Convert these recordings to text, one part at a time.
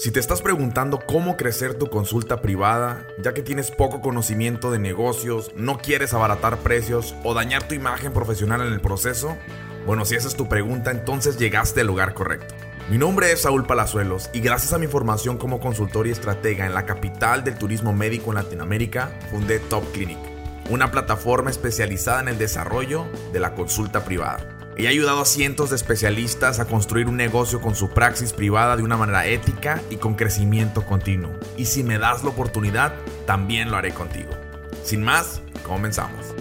Si te estás preguntando cómo crecer tu consulta privada, ya que tienes poco conocimiento de negocios, no quieres abaratar precios o dañar tu imagen profesional en el proceso, bueno, si esa es tu pregunta, entonces llegaste al lugar correcto. Mi nombre es Saúl Palazuelos y gracias a mi formación como consultor y estratega en la capital del turismo médico en Latinoamérica, fundé Top Clinic, una plataforma especializada en el desarrollo de la consulta privada y ha ayudado a cientos de especialistas a construir un negocio con su praxis privada de una manera ética y con crecimiento continuo. Y si me das la oportunidad, también lo haré contigo. Sin más, comenzamos.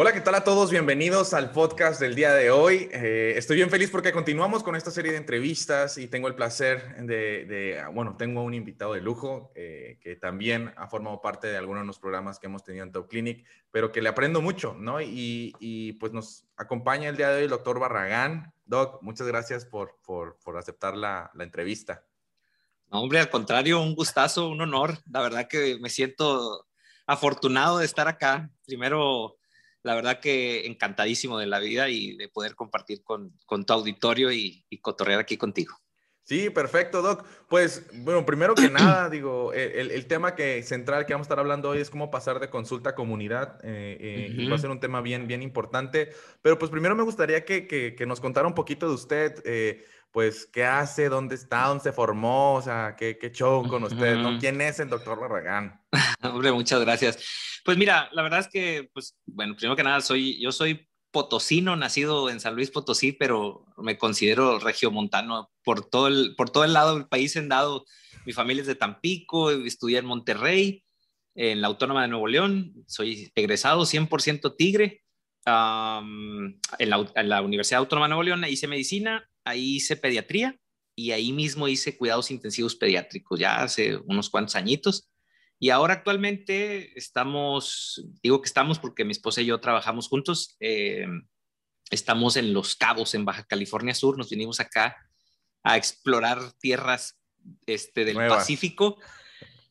Hola, ¿qué tal a todos? Bienvenidos al podcast del día de hoy. Eh, estoy bien feliz porque continuamos con esta serie de entrevistas y tengo el placer de, bueno, tengo un invitado de lujo eh, que también ha formado parte de algunos de los programas que hemos tenido en Top Clinic, pero que le aprendo mucho, ¿no? Y, y pues nos acompaña el día de hoy el doctor Barragán. Doc, muchas gracias por, por, aceptar la, la entrevista. No, hombre, al contrario, un gustazo, un honor. La verdad que me siento afortunado de estar acá. Primero, la verdad que encantadísimo de la vida y de poder compartir con, tu auditorio y, cotorrear aquí contigo. Sí, perfecto, Doc. Pues, bueno, primero que nada, digo, el, tema que central que vamos a estar hablando hoy es cómo pasar de consulta a comunidad. Eh, eh, y va a ser un tema bien, bien importante. Pero pues primero me gustaría que, nos contara un poquito de usted, eh, pues, qué hace, dónde está, dónde se formó, o sea, qué, qué show con usted, ¿no? ¿Quién es el doctor Barragán? Hombre, muchas gracias. Pues mira, la verdad es que, pues, bueno, primero que nada, soy, yo soy potosino, nacido en San Luis Potosí, pero me considero regiomontano por todo el, por todo el lado del país en dado. Mi familia es de Tampico, estudié en Monterrey, en la Autónoma de Nuevo León, soy egresado 100% tigre. en, la, en, la, Universidad Autónoma de Nuevo León hice medicina, ahí hice pediatría y ahí mismo hice cuidados intensivos pediátricos, ya hace unos cuantos añitos. Y ahora actualmente estamos, digo que estamos porque mi esposa y yo trabajamos juntos, eh, estamos en Los Cabos, en Baja California Sur, nos vinimos acá a explorar tierras este, del Pacífico.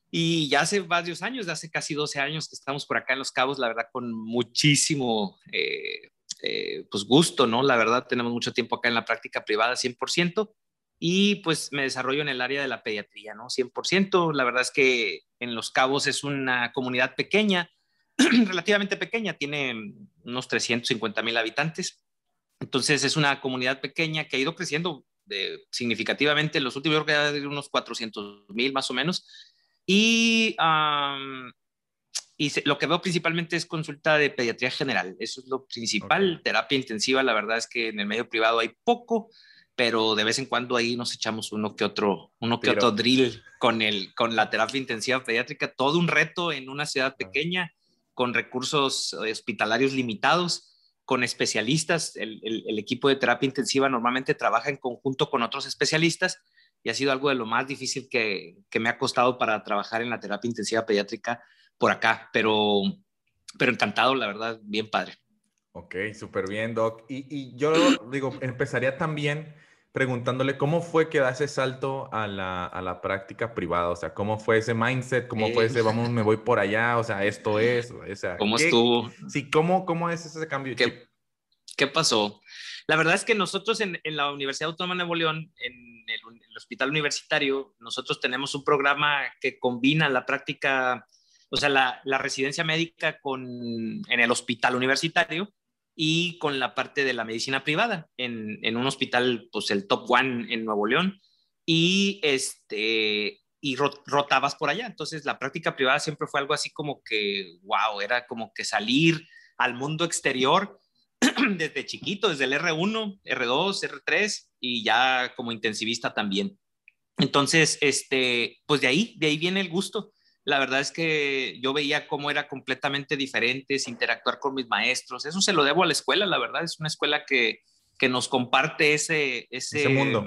Y ya hace varios años, hace casi 12 años que estamos por acá en Los Cabos, la verdad con muchísimo eh, eh, pues gusto, ¿no? La verdad tenemos mucho tiempo acá en la práctica privada 100% y pues me desarrollo en el área de la pediatría, ¿no? 100%. La verdad es que en Los Cabos es una comunidad pequeña, relativamente pequeña, tiene unos 350 mil habitantes. Entonces es una comunidad pequeña que ha ido creciendo de, significativamente en los últimos, creo que unos 400 mil más o menos. Y, y lo que veo principalmente es consulta de pediatría general. Eso es lo principal. Terapia intensiva, la verdad es que en el medio privado hay poco pero de vez en cuando ahí nos echamos uno que otro, uno que otro drill con, el, con la terapia intensiva pediátrica, todo un reto en una ciudad pequeña, con recursos hospitalarios limitados, con especialistas. El, el, equipo de terapia intensiva normalmente trabaja en conjunto con otros especialistas y ha sido algo de lo más difícil que, que me ha costado para trabajar en la terapia intensiva pediátrica por acá, pero, pero encantado, la verdad, bien padre. Ok, súper bien, Doc. Y, y yo digo, empezaría también preguntándole cómo fue que da ese salto a la, a la práctica privada, o sea, cómo fue ese mindset, cómo fue ese, vamos, me voy por allá, o sea, esto es, o sea, ¿cómo estuvo? Sí, ¿cómo, cómo es ese cambio? ¿Qué, ¿Qué pasó? La verdad es que nosotros en, en la Universidad Autónoma de Nuevo León, en el, el, hospital universitario, nosotros tenemos un programa que combina la práctica, o sea, la, la residencia médica con, en el hospital universitario y con la parte de la medicina privada en, en un hospital, pues el top one en Nuevo León, y, este, y rotabas por allá. Entonces la práctica privada siempre fue algo así como que, wow, era como que salir al mundo exterior desde chiquito, desde el R1, R2, R3 y ya como intensivista también. Entonces, este, pues de ahí, de ahí viene el gusto la verdad es que yo veía cómo era completamente diferente, interactuar con mis maestros. Eso se lo debo a la escuela, la verdad. Es una escuela que, que nos comparte ese, ese, mundo.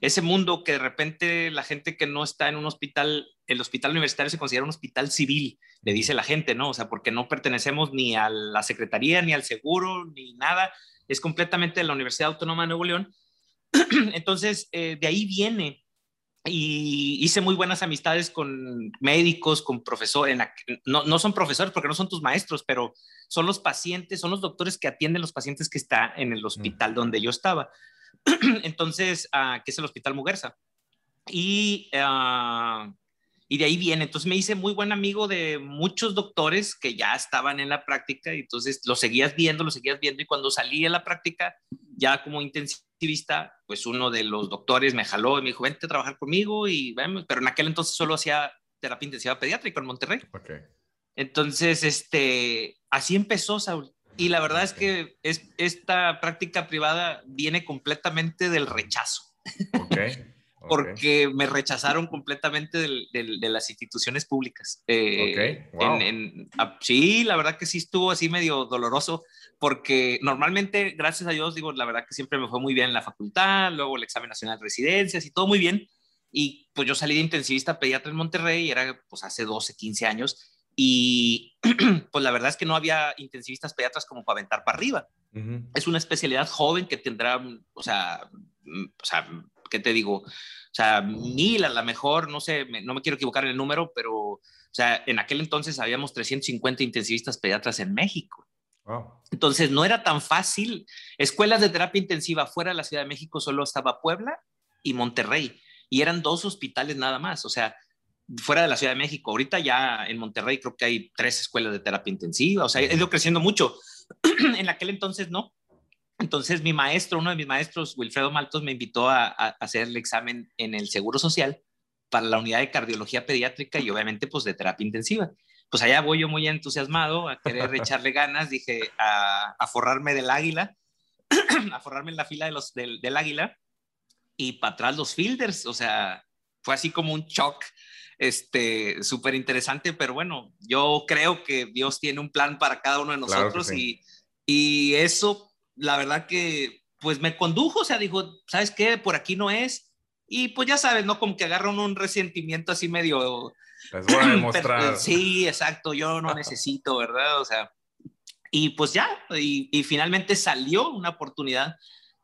Ese mundo que de repente la gente que no está en un hospital, el hospital universitario se considera un hospital civil, le dice la gente, ¿no? O sea, porque no pertenecemos ni a la secretaría, ni al seguro, ni nada. Es completamente de la Universidad Autónoma de Nuevo León. Entonces, eh, de ahí viene y hice muy buenas amistades con médicos, con profesores, no, no, son profesores porque no son tus maestros, pero son los pacientes, son los doctores que atienden los pacientes que están en el hospital donde yo estaba. Entonces, uh, que es el Hospital Muguerza. Y, uh, y de ahí viene. Entonces me hice muy buen amigo de muchos doctores que ya estaban en la práctica y entonces lo seguías viendo, lo seguías viendo y cuando salí a la práctica, ya como intensivista, pues uno de los doctores me jaló y me dijo, vente a trabajar conmigo y pero en aquel entonces solo hacía terapia intensiva pediátrica en Monterrey. Okay. Entonces, este, así empezó Saúl. Y la verdad es que es, esta práctica privada viene completamente del rechazo. Okay. Porque me rechazaron completamente de las instituciones públicas. Eh, sí, la verdad que sí estuvo así medio doloroso, porque normalmente, gracias a Dios, digo, la verdad que siempre me fue muy bien en la facultad, luego el examen nacional de residencias y todo muy bien. Y pues yo salí de intensivista pediatra en Monterrey, era pues hace 12, 15 años, y pues la verdad es que no había intensivistas pediatras como para aventar para arriba. Es una especialidad joven que tendrá, o sea, mm, o sea, ¿qué te digo? O sea, mil a lo mejor, no sé, no me quiero equivocar en el número, pero, o sea, en aquel entonces habíamos 350 intensivistas pediatras en México. Entonces, no era tan fácil. Escuelas de terapia intensiva fuera de la Ciudad de México solo estaba Puebla y Monterrey, y eran dos hospitales nada más. O sea, fuera de la Ciudad de México. Ahorita ya en Monterrey creo que hay tres escuelas de terapia intensiva, o sea, ha ido creciendo mucho. en aquel entonces no. Entonces mi maestro, uno de mis maestros, Wilfredo Maltos, me invitó a, hacer el examen en el Seguro Social para la unidad de cardiología pediátrica y obviamente pues de terapia intensiva. Pues allá voy yo muy entusiasmado a querer echarle ganas, dije, a, forrarme del águila, a forrarme en la fila de los, del, del águila y para atrás los fielders, o sea, fue así como un shock este, súper interesante, pero bueno, yo creo que Dios tiene un plan para cada uno de nosotros y, y eso, la verdad que, pues me condujo, o sea, dijo, ¿sabes qué? Por aquí no es. Y pues ya sabes, ¿no? Como que agarran un resentimiento así medio... Les voy a demostrar. sí, exacto, yo no necesito, ¿verdad? O sea, y pues ya, y, y finalmente salió una oportunidad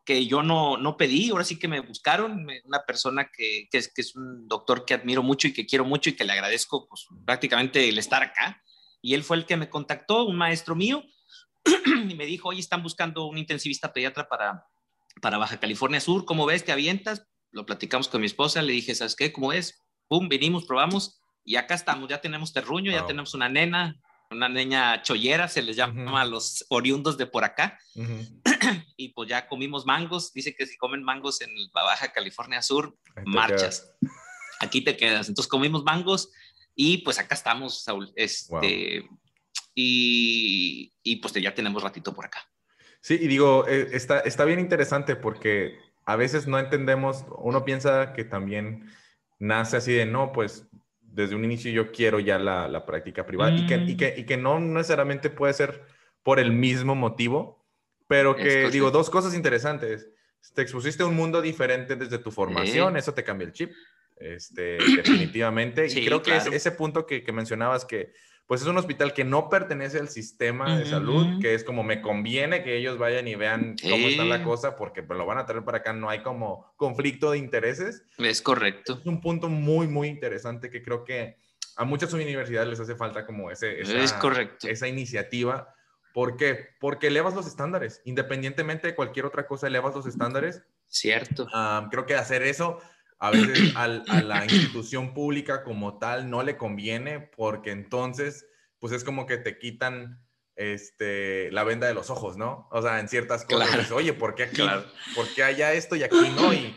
que yo no, no pedí, ahora sí que me buscaron, una persona que, que, es, que es un doctor que admiro mucho y que quiero mucho y que le agradezco pues, prácticamente el estar acá. Y él fue el que me contactó, un maestro mío, y me dijo, oye, están buscando un intensivista pediatra para, para Baja California Sur, ¿cómo ves? ¿Te avientas? Lo platicamos con mi esposa, le dije, ¿sabes qué? ¿Cómo es? Pum, vinimos, probamos y acá estamos, ya tenemos terruño, ya tenemos una nena, una niña chollera, se les llama a los oriundos de por acá. y pues ya comimos mangos. Dice que si comen mangos en Baja California Sur, marchas. Aquí te quedas. Entonces comimos mangos y pues acá estamos, Saúl. Este, y, y, pues ya tenemos ratito por acá. Sí, y digo, eh, está, está bien interesante porque a veces no entendemos, uno piensa que también nace así de, no, pues desde un inicio yo quiero ya la, la práctica privada y, que, y, que, y, que, no necesariamente puede ser por el mismo motivo, pero que digo, dos cosas interesantes. Te expusiste a un mundo diferente desde tu formación, eso te cambia el chip, este, definitivamente. y creo que es ese punto que, que mencionabas que pues es un hospital que no pertenece al sistema de salud, que es como me conviene que ellos vayan y vean cómo está la cosa, porque pues, lo van a traer para acá, no hay como conflicto de intereses. Es correcto. Es un punto muy, muy interesante que creo que a muchas universidades les hace falta como ese, esa, es correcto. esa iniciativa. ¿Por qué? Porque elevas los estándares, independientemente de cualquier otra cosa, elevas los estándares. Cierto. creo que hacer eso a veces a la institución pública como tal no le conviene porque entonces, pues es como que te quitan este, la venda de los ojos, ¿no? O sea, en ciertas cosas, oye, ¿por qué aquí? ¿Por qué allá esto y aquí no? Y,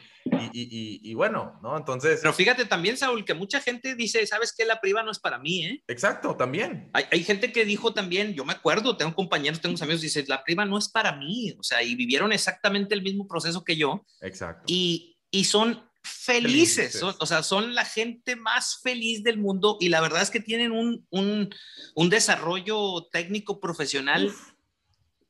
y, y, bueno, ¿no? Entonces... Pero fíjate también, Saúl, que mucha gente dice, ¿sabes qué? La priva no es para mí, ¿eh? Exacto, también. Hay, hay gente que dijo también, yo me acuerdo, tengo compañeros, tengo amigos, dice, la priva no es para mí, o sea, y vivieron exactamente el mismo proceso que yo. Exacto. Y, y son felices, o sea, son la gente más feliz del mundo y la verdad es que tienen un, un, un desarrollo técnico profesional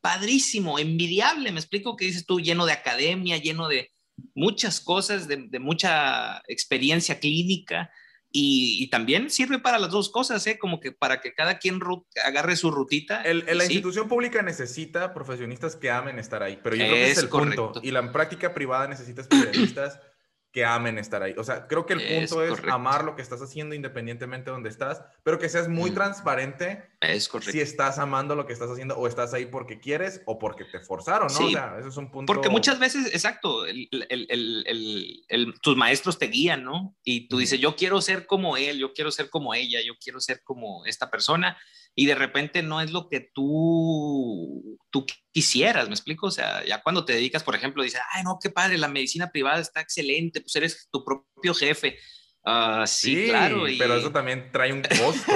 padrísimo, envidiable, me explico que dices tú, lleno de academia, lleno de muchas cosas, de, de mucha experiencia clínica. Y, y, también sirve para las dos cosas, ¿eh? como que para que cada quien agarre su rutita. El, la institución pública necesita profesionistas que amen estar ahí, pero yo creo que es el punto. Y la práctica privada necesita especialistas que amen estar ahí. O sea, creo que el punto es, amar lo que estás haciendo independientemente de donde estás, pero que seas muy mm. transparente Es correcto. Si estás amando lo que estás haciendo o estás ahí porque quieres o porque te forzaron, ¿no? Sí, o sea, eso es un punto. Porque muchas veces, exacto, el, el, el, tus maestros te guían, ¿no? Y tú dices, yo quiero ser como él, yo quiero ser como ella, yo quiero ser como esta persona. Y de repente no es lo que tú, tú quisieras, ¿me explico? O sea, ya cuando te dedicas, por ejemplo, dices, ay, no, qué padre, la medicina privada está excelente, pues eres tu propio jefe Ah, sí, claro. Pero eso también trae un costo.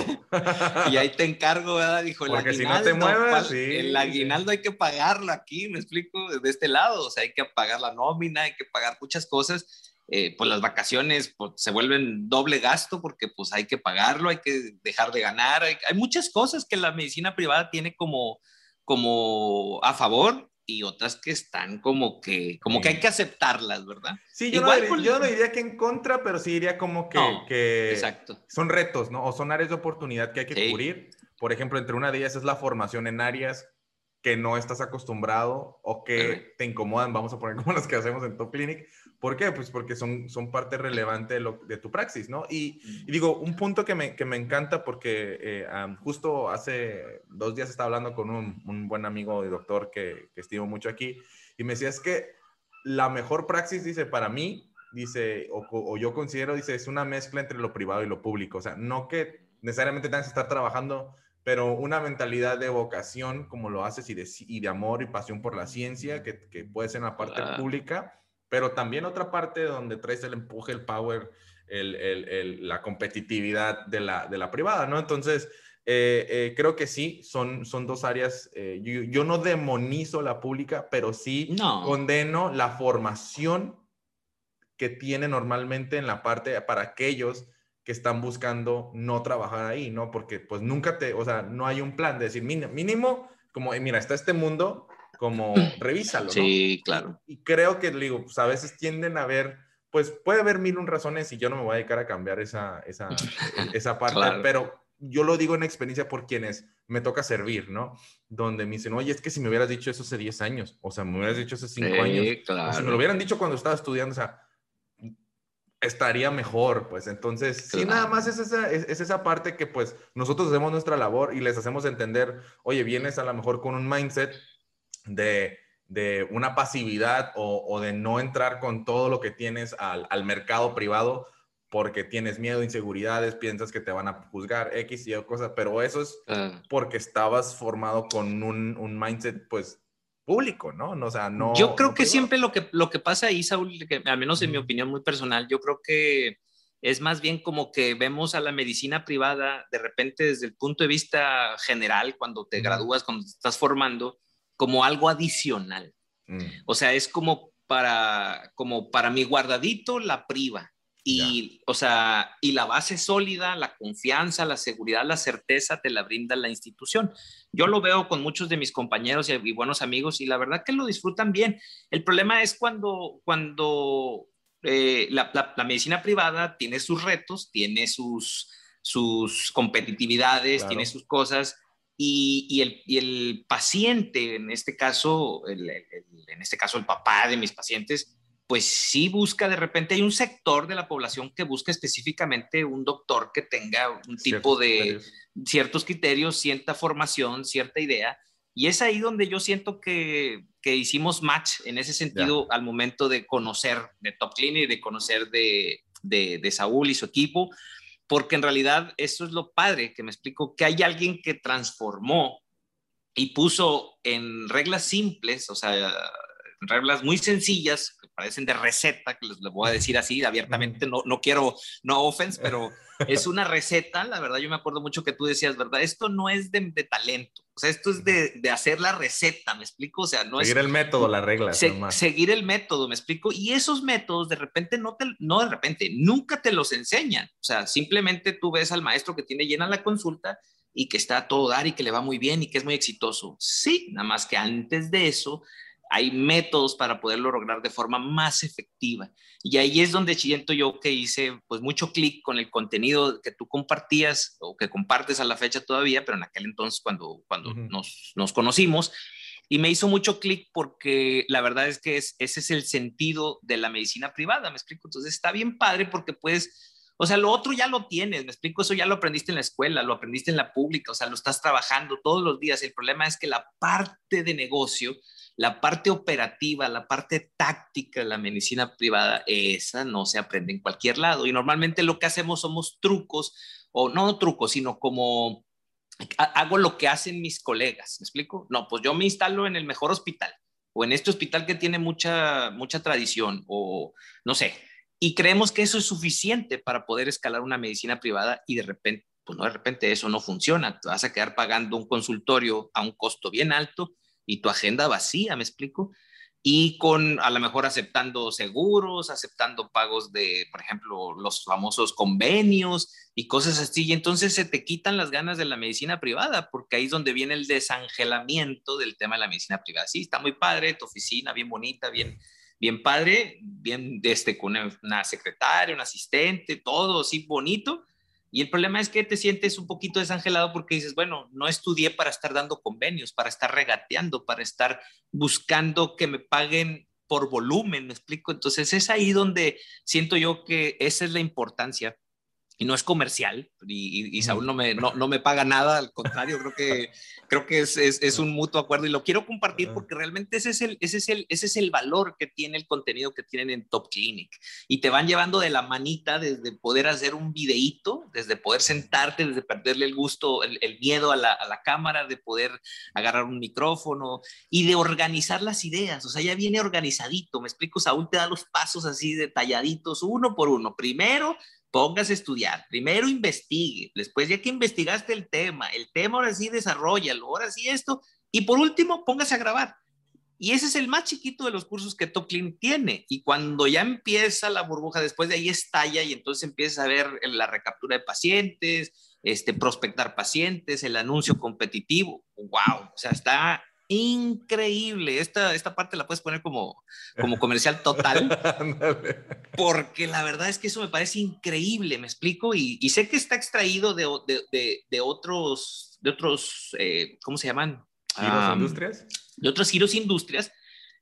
y ahí te encargo, ¿verdad? Dijo, Porque si no te mueves, el aguinaldo hay que pagarlo aquí, me explico, de este lado. O sea, hay que pagar la nómina, hay que pagar muchas cosas. Eh, pues las vacaciones pues, se vuelven doble gasto porque pues hay que pagarlo, hay que dejar de ganar. Hay, hay muchas cosas que la medicina privada tiene como, como a favor y otras que están como que, como que hay que aceptarlas, ¿verdad? Sí, yo, no, diría, yo no diría que en contra, pero sí diría como que, que exacto. son retos, ¿no? O son áreas de oportunidad que hay que cubrir. Por ejemplo, entre una de ellas es la formación en áreas que no estás acostumbrado o que te incomodan, vamos a poner como las que hacemos en Top Clinic. ¿Por qué? Pues porque son, son parte relevante de, lo, de tu praxis, ¿no? Y, digo, un punto que me, que me encanta porque eh, justo hace dos días estaba hablando con un, un buen amigo y doctor que, que, estimo mucho aquí y me decía, es que la mejor praxis, dice, para mí, dice, o, o yo considero, dice, es una mezcla entre lo privado y lo público. O sea, no que necesariamente tengas que estar trabajando pero una mentalidad de vocación, como lo haces, y de, y de amor y pasión por la ciencia, que, que puede ser en la parte pública, pero también otra parte donde traes el empuje, el power, el, el, la competitividad de la, de la privada, ¿no? Entonces, eh, eh, creo que sí, son, son dos áreas. Eh, yo, yo, no demonizo la pública, pero sí condeno la formación que tiene normalmente en la parte para aquellos que están buscando no trabajar ahí, ¿no? Porque pues nunca te, o sea, no hay un plan de decir mínimo, como, mira, está este mundo, como revísalo, ¿no? Sí, claro. Y, creo que, digo, pues a veces tienden a ver, pues puede haber mil un razones y yo no me voy a dedicar a cambiar esa, esa, esa parte, pero yo lo digo en experiencia por quienes me toca servir, ¿no? Donde me dicen, oye, es que si me hubieras dicho eso hace 10 años, o sea, me hubieras dicho hace 5 años, o si me lo hubieran dicho cuando estaba estudiando, o sea, estaría mejor, pues entonces, sí, nada más es esa, es, esa parte que pues nosotros hacemos nuestra labor y les hacemos entender, oye, vienes a lo mejor con un mindset de, de una pasividad o, o, de no entrar con todo lo que tienes al, al, mercado privado porque tienes miedo, inseguridades, piensas que te van a juzgar X y o cosas, pero eso es ah. porque estabas formado con un, un mindset pues público, ¿no? O sea, no. Yo creo que siempre lo que, lo que pasa ahí, Saúl, que al menos en mi opinión muy personal, yo creo que es más bien como que vemos a la medicina privada de repente desde el punto de vista general, cuando te gradúas, cuando te estás formando, como algo adicional. Mm. O sea, es como para, como para mi guardadito la priva. Y, o sea, y la base sólida, la confianza, la seguridad, la certeza te la brinda la institución. Yo lo veo con muchos de mis compañeros y, buenos amigos y la verdad que lo disfrutan bien. El problema es cuando, cuando eh, la, medicina privada tiene sus retos, tiene sus, sus competitividades, tiene sus cosas y, el, y, el, paciente, en este caso, en este caso el papá de mis pacientes, pues sí busca, de repente hay un sector de la población que busca específicamente un doctor que tenga un tipo de ciertos criterios, cierta formación, cierta idea. Y es ahí donde yo siento que, que hicimos match en ese sentido al momento de conocer de Top Clinic, de conocer de, de, de Saúl y su equipo, porque en realidad eso es lo padre, que me explico, que hay alguien que transformó y puso en reglas simples, o sea, reglas muy sencillas, que parecen de receta, que les, voy a decir así abiertamente, no, no quiero, no offense, pero es una receta, la verdad yo me acuerdo mucho que tú decías, ¿verdad? Esto no es de, talento, o sea, esto es de, de, hacer la receta, ¿me explico? O sea, no seguir el método, la regla. seguir el método, ¿me explico? Y esos métodos de repente no te, no de repente, nunca te los enseñan, o sea, simplemente tú ves al maestro que tiene llena la consulta y que está a todo dar y que le va muy bien y que es muy exitoso. Sí, nada más que antes de eso hay métodos para poderlo lograr de forma más efectiva. Y ahí es donde siento yo que hice pues mucho clic con el contenido que tú compartías o que compartes a la fecha todavía, pero en aquel entonces cuando, cuando nos, nos conocimos. Y me hizo mucho clic porque la verdad es que es, ese es el sentido de la medicina privada, me explico. Entonces está bien padre porque puedes O sea, lo otro ya lo tienes, me explico, eso ya lo aprendiste en la escuela, lo aprendiste en la pública, o sea, lo estás trabajando todos los días. El problema es que la parte de negocio, la parte operativa, la parte táctica de la medicina privada, esa no se aprende en cualquier lado. Y normalmente lo que hacemos somos trucos, o no trucos, sino como hago lo que hacen mis colegas, ¿me explico? No, pues yo me instalo en el mejor hospital o en este hospital que tiene mucha, mucha tradición o no sé, y creemos que eso es suficiente para poder escalar una medicina privada y de repente, pues no, de repente eso no funciona, te vas a quedar pagando un consultorio a un costo bien alto y tu agenda vacía, ¿me explico? y con a lo mejor aceptando seguros, aceptando pagos de, por ejemplo, los famosos convenios y cosas así. Y entonces se te quitan las ganas de la medicina privada, porque ahí es donde viene el desangelamiento del tema de la medicina privada. Sí, está muy padre, tu oficina, bien bonita, bien, bien padre, bien este, con una secretaria, un asistente, todo así bonito, y el problema es que te sientes un poquito desangelado porque dices, bueno, no estudié para estar dando convenios, para estar regateando, para estar buscando que me paguen por volumen, me explico. Entonces es ahí donde siento yo que esa es la importancia y no es comercial y, Saúl no me, no, me paga nada, al contrario, creo que, creo que es, es, un mutuo acuerdo y lo quiero compartir porque realmente ese es, el, ese, es el, ese es el valor que tiene el contenido que tienen en Top Clinic y te van llevando de la manita desde poder hacer un videíto, desde poder sentarte, desde perderle el gusto, el, el miedo a la, a la, cámara, de poder agarrar un micrófono y de organizar las ideas, o sea, ya viene organizadito, me explico, Saúl te da los pasos así detalladitos, uno por uno. Primero, póngase a estudiar. Primero investigue, después ya que investigaste el tema, el tema ahora sí desarrollalo, ahora sí esto, y por último, póngase a grabar. Y ese es el más chiquito de los cursos que Top tiene. Y cuando ya empieza la burbuja, después de ahí estalla y entonces empieza a ver la recaptura de pacientes, este, prospectar pacientes, el anuncio competitivo. ¡Wow! O sea, está increíble. Esta, esta parte la puedes poner como, como comercial total. porque la verdad es que eso me parece increíble, me explico. Y, sé que está extraído de, de, de, otros, de otros eh, ¿cómo se llaman? ¿Giros industrias? De otros giros industrias.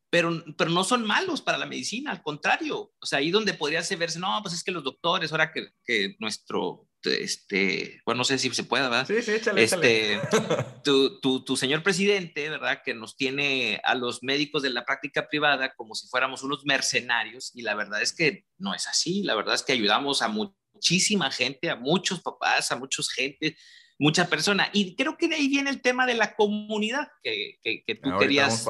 Pero, pero, no son malos para la medicina, al contrario. O sea, ahí donde podría verse, no, pues es que los doctores, ahora que, que nuestro este, bueno, no sé si se puede, ¿verdad? Sí, sí, échale, este, Tu, tu, tu, señor presidente, ¿verdad? Que nos tiene a los médicos de la práctica privada como si fuéramos unos mercenarios y la verdad es que no es así, la verdad es que ayudamos a muchísima gente, a muchos papás, a muchos gente, mucha persona. Y creo que de ahí viene el tema de la comunidad, que, que, que tú querías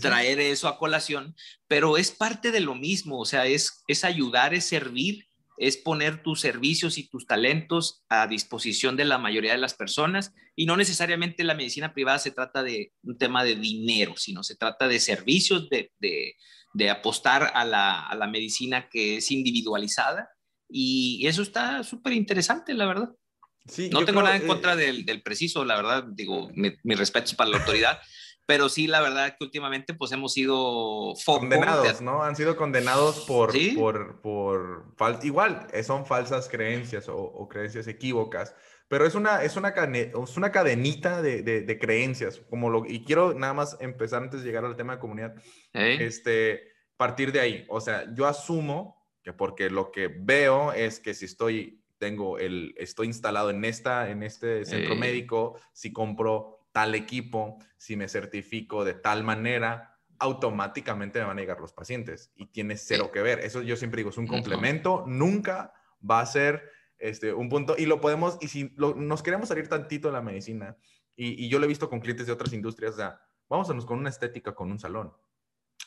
traer eso a colación, pero es parte de lo mismo, o sea, es, es ayudar, es servir es poner tus servicios y tus talentos a disposición de la mayoría de las personas y no necesariamente la medicina privada se trata de un tema de dinero, sino se trata de servicios, de, de, apostar a la, a la, medicina que es individualizada y eso está súper interesante, la verdad. Sí, no tengo nada en contra del, del, preciso, la verdad, digo, mi, mi respeto es para la autoridad, pero sí, la verdad que últimamente pues hemos sido condenados, ¿no? Han sido condenados por, por, por igual, eh, son falsas creencias o, creencias equívocas, pero es una, es una, es una cadenita de, de, creencias, como lo, y quiero nada más empezar antes de llegar al tema de comunidad, este, partir de ahí, o sea, yo asumo que porque lo que veo es que si estoy, tengo el, estoy instalado en esta, en este centro médico, si compro tal equipo, si me certifico de tal manera, automáticamente me van a llegar los pacientes y tiene cero que ver. Eso yo siempre digo, es un complemento, nunca va a ser este, un punto y lo podemos, y si nos queremos salir tantito de la medicina, y, yo lo he visto con clientes de otras industrias, o sea, vámonos con una estética, con un salón.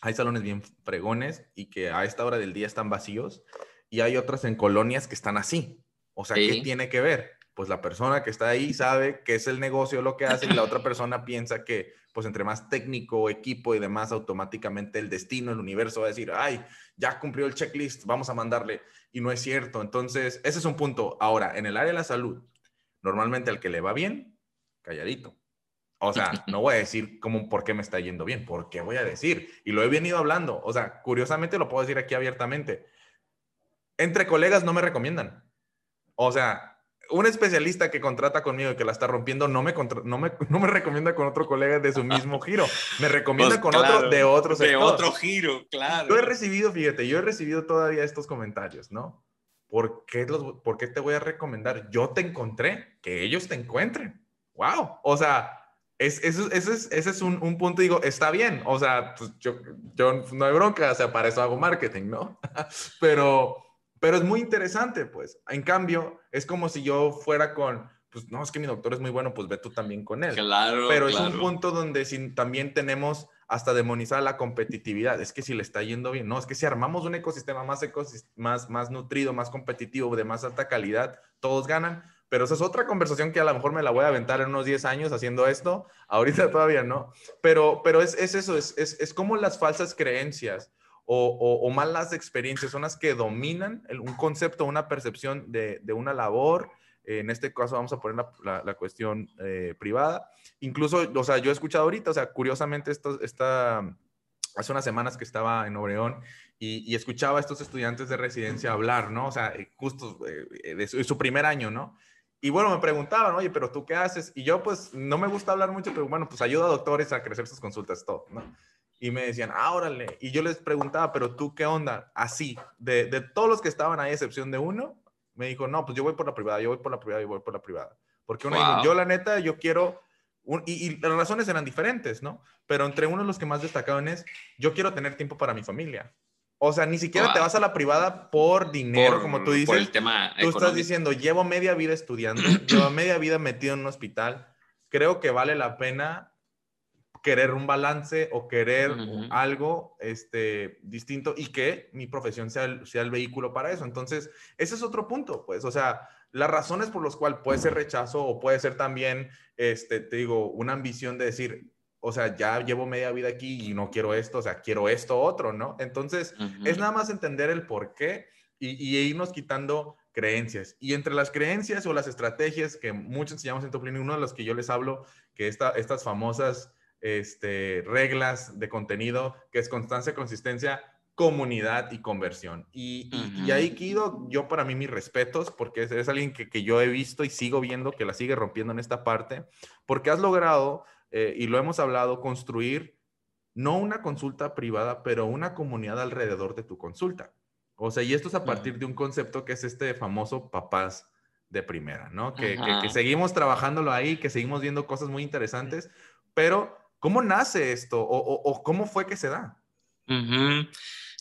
Hay salones bien fregones y que a esta hora del día están vacíos y hay otras en colonias que están así. O sea, ¿qué tiene que ver? Pues la persona que está ahí sabe que es el negocio lo que hace y la otra persona piensa que pues entre más técnico, equipo y demás, automáticamente el destino, el universo va a decir, ay, ya cumplió el checklist, vamos a mandarle. Y no es cierto. Entonces, ese es un punto. Ahora, en el área de la salud, normalmente al que le va bien, calladito. O sea, no voy a decir cómo, por qué me está yendo bien, por qué voy a decir. Y lo he venido hablando. O sea, curiosamente lo puedo decir aquí abiertamente. Entre colegas no me recomiendan. O sea, un especialista que contrata conmigo y que la está rompiendo no me, no me, no me recomienda con otro colega de su mismo giro. Me recomienda pues con otro de otro sector. De otro giro, claro. Yo he recibido, fíjate, yo he recibido todavía estos comentarios, ¿no? ¿por qué, los, ¿por qué te voy a recomendar? Yo te encontré, que ellos te encuentren. ¡Wow! O sea, es, ese es, ese es un, un, punto, digo, está bien, o sea, pues yo, yo no hay bronca, o sea, para eso hago marketing, ¿no? pero, pero es muy interesante, pues. En cambio, es como si yo fuera con, pues no, es que mi doctor es muy bueno, pues ve tú también con él. Claro. Pero es un punto donde si, también tenemos hasta demonizar la competitividad. Es que si le está yendo bien, no, es que si armamos un ecosistema más, más, más nutrido, más competitivo, de más alta calidad, todos ganan. Pero esa es otra conversación que a lo mejor me la voy a aventar en unos 10 años haciendo esto. Ahorita todavía no. Pero, pero es, es eso, es, es, es, como las falsas creencias o, malas experiencias son las que dominan un concepto, una percepción de, una labor en este caso vamos a poner la, cuestión eh, privada. Incluso, o sea, yo he escuchado ahorita, o sea, curiosamente, esto, esta, hace unas semanas que estaba en Obregón y, escuchaba a estos estudiantes de residencia hablar, ¿no? O sea, eh, justo eh, de, su, su, primer año, ¿no? Y bueno, me preguntaban, oye, pero tú qué haces? Y yo, pues, no me gusta hablar mucho, pero bueno, pues ayuda a doctores a crecer sus consultas, todo, ¿no? Y me decían, ah, órale. Y yo les preguntaba, pero tú qué onda? Así, de, de todos los que estaban ahí, excepción de uno, me dijo, no, pues yo voy por la privada, yo voy por la privada, yo voy por la privada. Porque uno wow. dijo, yo la neta, yo quiero, un, y, y, las razones eran diferentes, ¿no? Pero entre uno de los que más destacaban es, yo quiero tener tiempo para mi familia. O sea, ni siquiera wow. te vas a la privada por dinero, por, como tú dices. Por el tema tú económico. estás diciendo, llevo media vida estudiando, llevo media vida metido en un hospital. Creo que vale la pena querer un balance o querer uh -huh. algo este, distinto y que mi profesión sea el, sea el vehículo para eso. Entonces, ese es otro punto, pues, o sea, las razones por las cuales puede ser rechazo o puede ser también, este, te digo, una ambición de decir, o sea, ya llevo media vida aquí y no quiero esto, o sea, quiero esto otro, ¿no? Entonces, uh -huh. es nada más entender el por qué y, y irnos quitando creencias. Y entre las creencias o las estrategias que muchos enseñamos en Toplin, uno de los que yo les hablo, que esta, estas famosas este, reglas de contenido, que es constancia, consistencia, comunidad y conversión. Y, uh -huh. y, y ahí, Kido, yo para mí mis respetos, porque es, es alguien que, que, yo he visto y sigo viendo que la sigue rompiendo en esta parte, porque has logrado, eh, y lo hemos hablado, construir no una consulta privada, pero una comunidad alrededor de tu consulta. O sea, y esto es a partir uh -huh. de un concepto que es este famoso papás de primera, ¿no? Que, que, que, seguimos trabajándolo ahí, que seguimos viendo cosas muy interesantes, pero ¿Cómo nace esto o, o, cómo fue que se da? Uh -huh.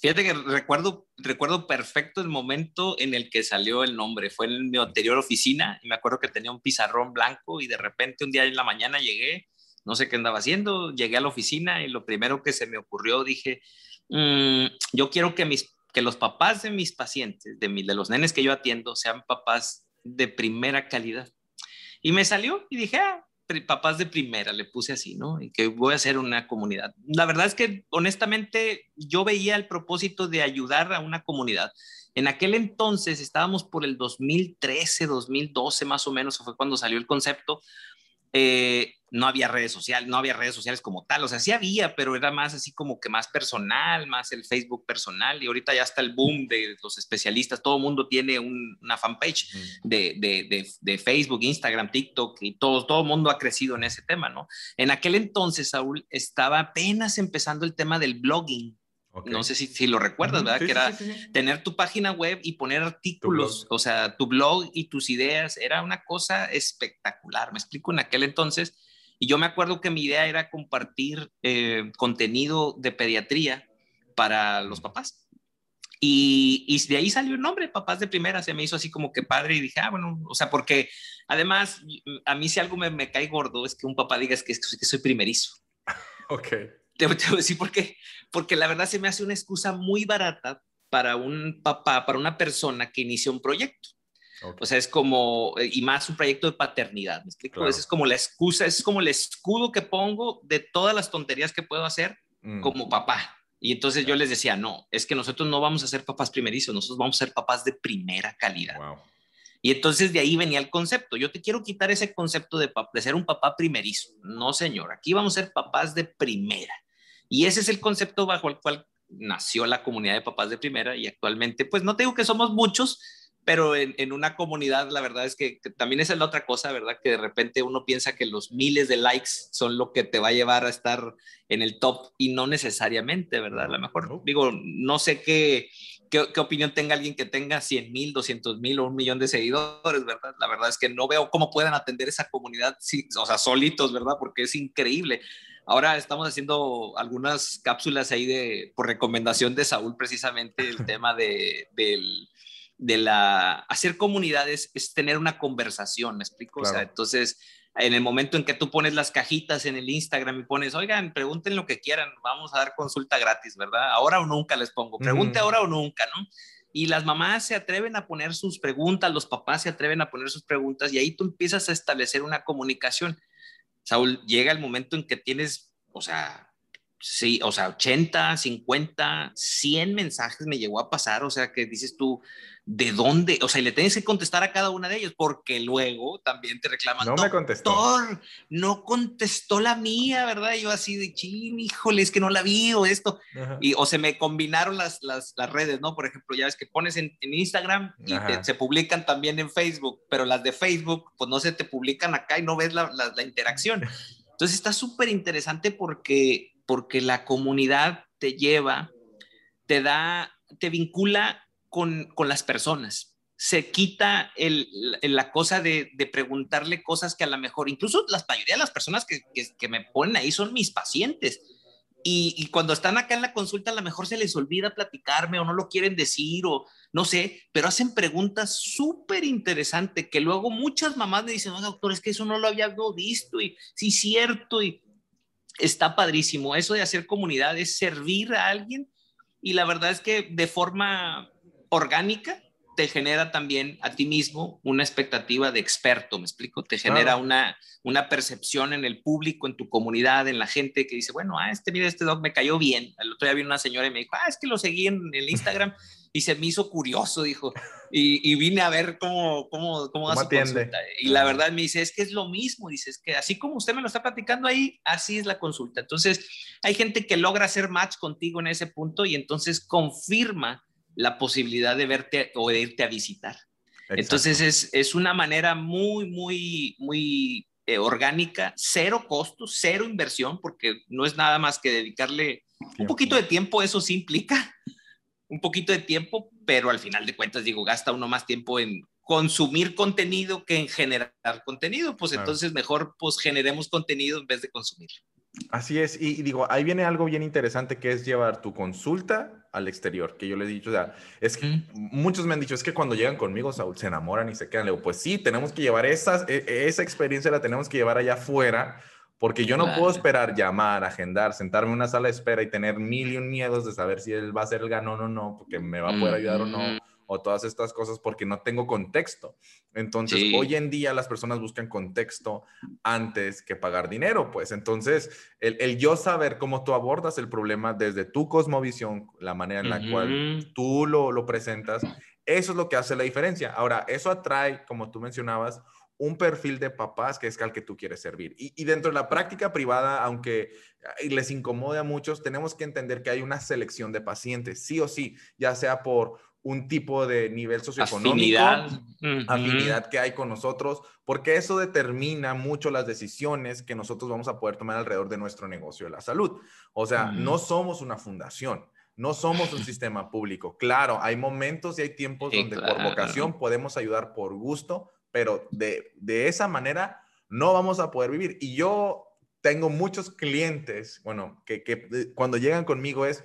Fíjate que recuerdo, recuerdo perfecto el momento en el que salió el nombre. Fue en mi anterior oficina y me acuerdo que tenía un pizarrón blanco y de repente un día en la mañana llegué, no sé qué andaba haciendo, llegué a la oficina y lo primero que se me ocurrió dije, mmm, yo quiero que, mis, que los papás de mis pacientes, de, mi, de los nenes que yo atiendo, sean papás de primera calidad. Y me salió y dije, ah, papás de primera, le puse así, ¿no? Y que voy a hacer una comunidad. La verdad es que honestamente yo veía el propósito de ayudar a una comunidad. En aquel entonces estábamos por el 2013, 2012 más o menos, fue cuando salió el concepto. Eh, no había redes sociales, no había redes sociales como tal, o sea, sí había, pero era más así como que más personal, más el Facebook personal, y ahorita ya está el boom de los especialistas, todo el mundo tiene un, una fanpage de, de, de, de, Facebook, Instagram, TikTok, y todo, todo el mundo ha crecido en ese tema, ¿no? En aquel entonces, Saúl, estaba apenas empezando el tema del blogging, Okay. No sé si, si, lo recuerdas, ¿verdad? Sí, que era sí, sí, tener tu página web y poner artículos, o sea, tu blog y tus ideas, era una cosa espectacular. Me explico en aquel entonces. Y yo me acuerdo que mi idea era compartir eh, contenido de pediatría para los papás. Y, y, de ahí salió el nombre, Papás de Primera, se me hizo así como que padre y dije, ah, bueno, o sea, porque además a mí si algo me, me cae gordo es que un papá diga que, que soy primerizo. Ok. Te, te voy a decir por qué. Porque la verdad se me hace una excusa muy barata para un papá, para una persona que inicia un proyecto. Okay. O sea, es como, y más un proyecto de paternidad, ¿me explico? Claro. Es como la excusa, es como el escudo que pongo de todas las tonterías que puedo hacer mm. como papá. Y entonces yo les decía, no, es que nosotros no vamos a ser papás primerizos, nosotros vamos a ser papás de primera calidad. Wow. Y entonces de ahí venía el concepto. Yo te quiero quitar ese concepto de, de ser un papá primerizo. No, señor, aquí vamos a ser papás de primera. Y ese es el concepto bajo el cual nació la comunidad de papás de primera y actualmente, pues no te digo que somos muchos, pero en, en una comunidad la verdad es que, que, también esa es la otra cosa, ¿verdad? Que de repente uno piensa que los miles de likes son lo que te va a llevar a estar en el top y no necesariamente, ¿verdad? A lo mejor, digo, no sé qué, qué, qué, opinión tenga alguien que tenga 100 mil, 200 mil o un millón de seguidores, ¿verdad? La verdad es que no veo cómo puedan atender esa comunidad, o sea, solitos, ¿verdad? Porque es increíble. Ahora estamos haciendo algunas cápsulas ahí de, por recomendación de Saúl, precisamente el tema de, del de la hacer comunidades es tener una conversación, ¿me explico? O sea, entonces, en el momento en que tú pones las cajitas en el Instagram y pones, oigan, pregunten lo que quieran, vamos a dar consulta gratis, ¿verdad? Ahora o nunca les pongo, pregunte ahora o nunca, ¿no? Y las mamás se atreven a poner sus preguntas, los papás se atreven a poner sus preguntas y ahí tú empiezas a establecer una comunicación. Saúl, llega el momento en que tienes, o sea, sí, o sea, 80, 50, 100 mensajes me llegó a pasar, o sea, que dices tú, ¿de dónde? O sea, y le tienes que contestar a cada una de ellos, porque luego también te reclaman. No me contestó. No contestó la mía, ¿verdad? yo así de chin, híjole, es que no la vi o esto. Y, o se me combinaron las, las, las, redes, ¿no? Por ejemplo, ya ves que pones en, en Instagram y se publican también en Facebook, pero las de Facebook, pues no se te publican acá y no ves la, la, la interacción. Entonces está súper interesante porque porque la comunidad te lleva, te da, te vincula con, con las personas. Se quita el, la cosa de, de, preguntarle cosas que a lo mejor, incluso la mayoría de las personas que, que, me ponen ahí son mis pacientes. Y, y, cuando están acá en la consulta, a lo mejor se les olvida platicarme o no lo quieren decir o no sé, pero hacen preguntas súper interesantes que luego muchas mamás me dicen, no, doctor, es que eso no lo había visto y sí, cierto. Y, está padrísimo. Eso de hacer comunidad es servir a alguien y la verdad es que de forma orgánica te genera también a ti mismo una expectativa de experto, ¿me explico? Te genera una, una percepción en el público, en tu comunidad, en la gente que dice, bueno, ah, este, mira, este dog me cayó bien. El otro día vi una señora y me dijo, ah, es que lo seguí en el Instagram y se me hizo curioso, dijo, y, vine a ver cómo, cómo, cómo, hace consulta. Y la verdad me dice, es que es lo mismo, dice, es que así como usted me lo está platicando ahí, así es la consulta. Entonces, hay gente que logra hacer match contigo en ese punto y entonces confirma la posibilidad de verte o de irte a visitar. Entonces, es, es, una manera muy, muy, muy eh, orgánica, cero costos, cero inversión, porque no es nada más que dedicarle un poquito de tiempo, eso sí implica un poquito de tiempo, pero al final de cuentas, digo, gasta uno más tiempo en consumir contenido que en generar contenido, pues entonces mejor pues generemos contenido en vez de consumir. Así es, y, digo, ahí viene algo bien interesante que es llevar tu consulta al exterior, que yo le he dicho, o sea, es que muchos me han dicho, es que cuando llegan conmigo, Saúl, se enamoran y se quedan. Le digo, pues sí, tenemos que llevar esas, e, esa experiencia, la tenemos que llevar allá afuera, porque yo no puedo esperar llamar, agendar, sentarme en una sala de espera y tener mil y un miedos de saber si él va a ser el ganón o no, porque me va a poder ayudar o no, o todas estas cosas porque no tengo contexto. Entonces, hoy en día las personas buscan contexto antes que pagar dinero, pues. Entonces el, el, yo saber cómo tú abordas el problema desde tu cosmovisión, la manera en la cual tú lo, lo presentas, eso es lo que hace la diferencia. Ahora, eso atrae, como tú mencionabas, un perfil de papás que es al que tú quieres servir. Y, dentro de la práctica privada, aunque les incomode a muchos, tenemos que entender que hay una selección de pacientes, sí o sí, ya sea por un tipo de nivel socioeconómico, afinidad, que hay con nosotros, porque eso determina mucho las decisiones que nosotros vamos a poder tomar alrededor de nuestro negocio de la salud. O sea, no somos una fundación. No somos un sistema público. Claro, hay momentos y hay tiempos donde por vocación podemos ayudar por gusto, pero de, esa manera no vamos a poder vivir. Y yo tengo muchos clientes, bueno, que, que cuando llegan conmigo es,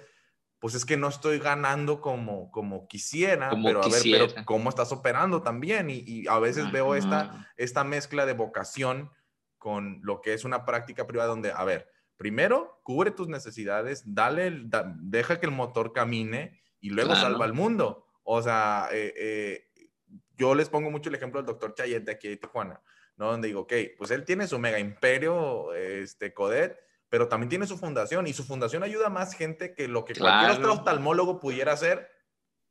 pues es que no estoy ganando como, como quisiera, pero a ver, pero cómo estás operando también. Y, a veces veo esta, esta mezcla de vocación con lo que es una práctica privada donde, a ver, primero cubre tus necesidades, dale, deja que el motor camine y luego salva al mundo. O sea, eh, eh, yo les pongo mucho el ejemplo del doctor Chayet de aquí de Tijuana, ¿no? Donde digo, ok, pues él tiene su mega imperio, este, Codet, pero también tiene su fundación y su fundación ayuda a más gente que lo que cualquier otro oftalmólogo pudiera hacer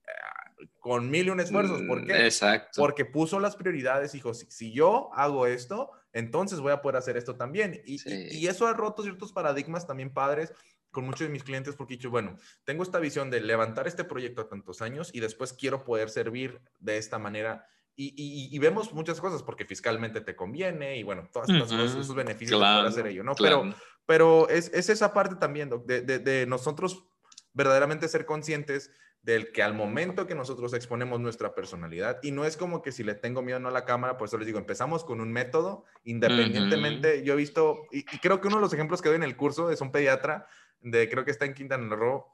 eh, con mil y un esfuerzos. ¿Por qué? Exacto. Porque puso las prioridades, dijo, si, si, yo hago esto, entonces voy a poder hacer esto también. Y, y, eso ha roto ciertos paradigmas también padres con muchos de mis clientes porque he dicho, bueno, tengo esta visión de levantar este proyecto a tantos años y después quiero poder servir de esta manera. Y, y, vemos muchas cosas porque fiscalmente te conviene y bueno, todas estas cosas, esos beneficios claro, hacer ello, ¿no? Pero, pero es, es, esa parte también de, de, de nosotros verdaderamente ser conscientes del que al momento que nosotros exponemos nuestra personalidad, y no es como que si le tengo miedo no a la cámara, por eso les digo, empezamos con un método, independientemente, yo he visto, y, creo que uno de los ejemplos que doy en el curso es un pediatra, de creo que está en Quintana Roo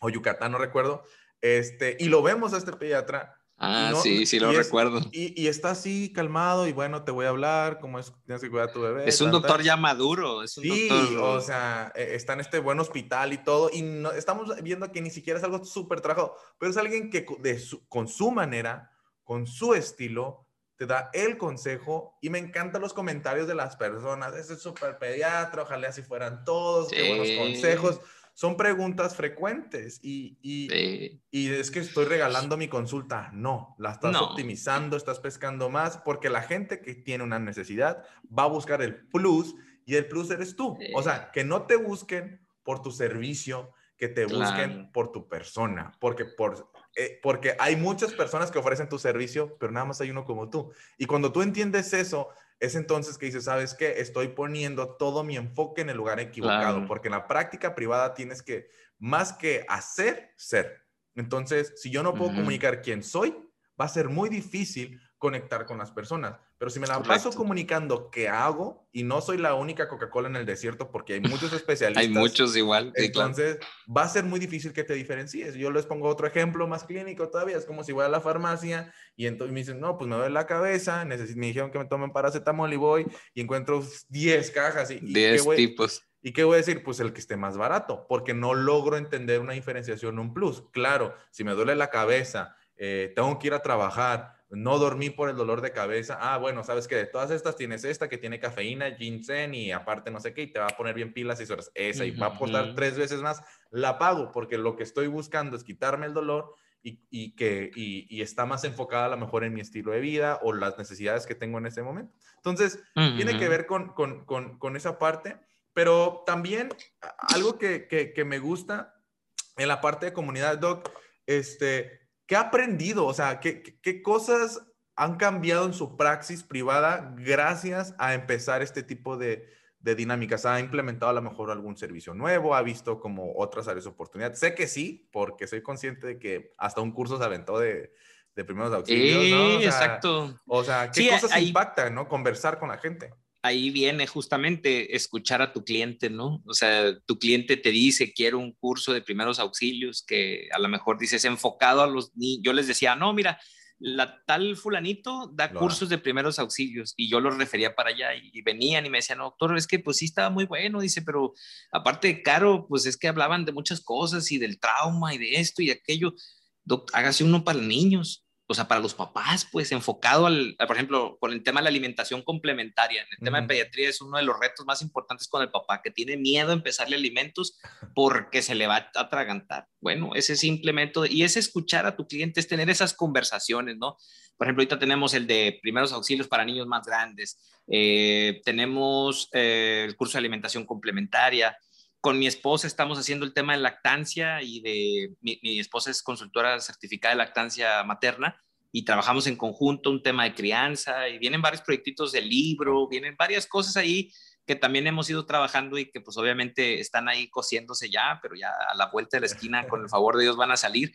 o Yucatán, no recuerdo, este, y lo vemos a este pediatra Ah, sí, sí lo recuerdo. y, está así calmado y bueno, te voy a hablar, cómo es, tienes que cuidar a tu bebé. Es un doctor ya maduro, es un sí, o sea, e, está en este buen hospital y todo, y no, estamos viendo que ni siquiera es algo súper trabajado, pero es alguien que de con su manera, con su estilo, te da el consejo y me encantan los comentarios de las personas. Ese es súper pediatra, ojalá así fueran todos, qué buenos consejos son preguntas frecuentes y, y, es que estoy regalando mi consulta. No, la estás optimizando, estás pescando más, porque la gente que tiene una necesidad va a buscar el plus y el plus eres tú. O sea, que no te busquen por tu servicio, que te busquen por tu persona, porque, por, eh, porque hay muchas personas que ofrecen tu servicio, pero nada más hay uno como tú. Y cuando tú entiendes eso, es entonces que dices, ¿sabes qué? Estoy poniendo todo mi enfoque en el lugar equivocado, porque en la práctica privada tienes que, más que hacer, ser. Entonces, si yo no puedo comunicar quién soy, va a ser muy difícil conectar con las personas. Pero si me la paso comunicando qué hago y no soy la única Coca-Cola en el desierto porque hay muchos especialistas. hay muchos igual. entonces va a ser muy difícil que te diferencies. Yo les pongo otro ejemplo más clínico todavía. Es como si voy a la farmacia y entonces me dicen, no, pues me duele la cabeza, me dijeron que me tomen paracetamol y voy y encuentro 10 cajas. Y, 10 tipos. ¿Y qué voy a decir? Pues el que esté más barato, porque no logro entender una diferenciación, un plus. Claro, si me duele la cabeza, eh, tengo que ir a trabajar, no dormí por el dolor de cabeza. Ah, bueno, sabes que de todas estas tienes esta que tiene cafeína, ginseng y aparte no sé qué, y te va a poner bien pilas y horas. Esa, y va a costar tres veces más. La pago porque lo que estoy buscando es quitarme el dolor y, que y, está más enfocada a lo mejor en mi estilo de vida o las necesidades que tengo en ese momento. Entonces, tiene que ver con, con, con, con, esa parte, pero también algo que, que, que me gusta en la parte de comunidad, Doc, este, ¿Qué ha aprendido? O sea, ¿qué, ¿qué, cosas han cambiado en su praxis privada gracias a empezar este tipo de, de dinámicas? ¿Ha implementado a lo mejor algún servicio nuevo? ¿Ha visto como otras áreas de oportunidad? Sé que sí, porque soy consciente de que hasta un curso se aventó de, de primeros auxilios, ¿no? exacto. O sea, ¿qué cosas impactan, no? Conversar con la gente ahí viene justamente escuchar a tu cliente, ¿no? O sea, tu cliente te dice, quiero un curso de primeros auxilios que a lo mejor dices enfocado a los niños. Yo les decía, no, mira, la tal fulanito da cursos de primeros auxilios y yo los refería para allá y, venían y me decían, doctor, es que pues sí estaba muy bueno, dice, pero aparte de caro, pues es que hablaban de muchas cosas y del trauma y de esto y de aquello. hágase uno para niños o sea, para los papás, pues enfocado al, por ejemplo, con el tema de la alimentación complementaria. En el tema de pediatría es uno de los retos más importantes con el papá, que tiene miedo a empezarle alimentos porque se le va a atragantar. Bueno, ese simplemente, y es escuchar a tu cliente, es tener esas conversaciones, ¿no? Por ejemplo, ahorita tenemos el de primeros auxilios para niños más grandes, eh, tenemos eh, el curso de alimentación complementaria, con mi esposa estamos haciendo el tema de lactancia y de mi, esposa es consultora certificada de lactancia materna y trabajamos en conjunto un tema de crianza y vienen varios proyectitos de libro, vienen varias cosas ahí que también hemos ido trabajando y que pues obviamente están ahí cosiéndose ya, pero ya a la vuelta de la esquina con el favor de Dios van a salir.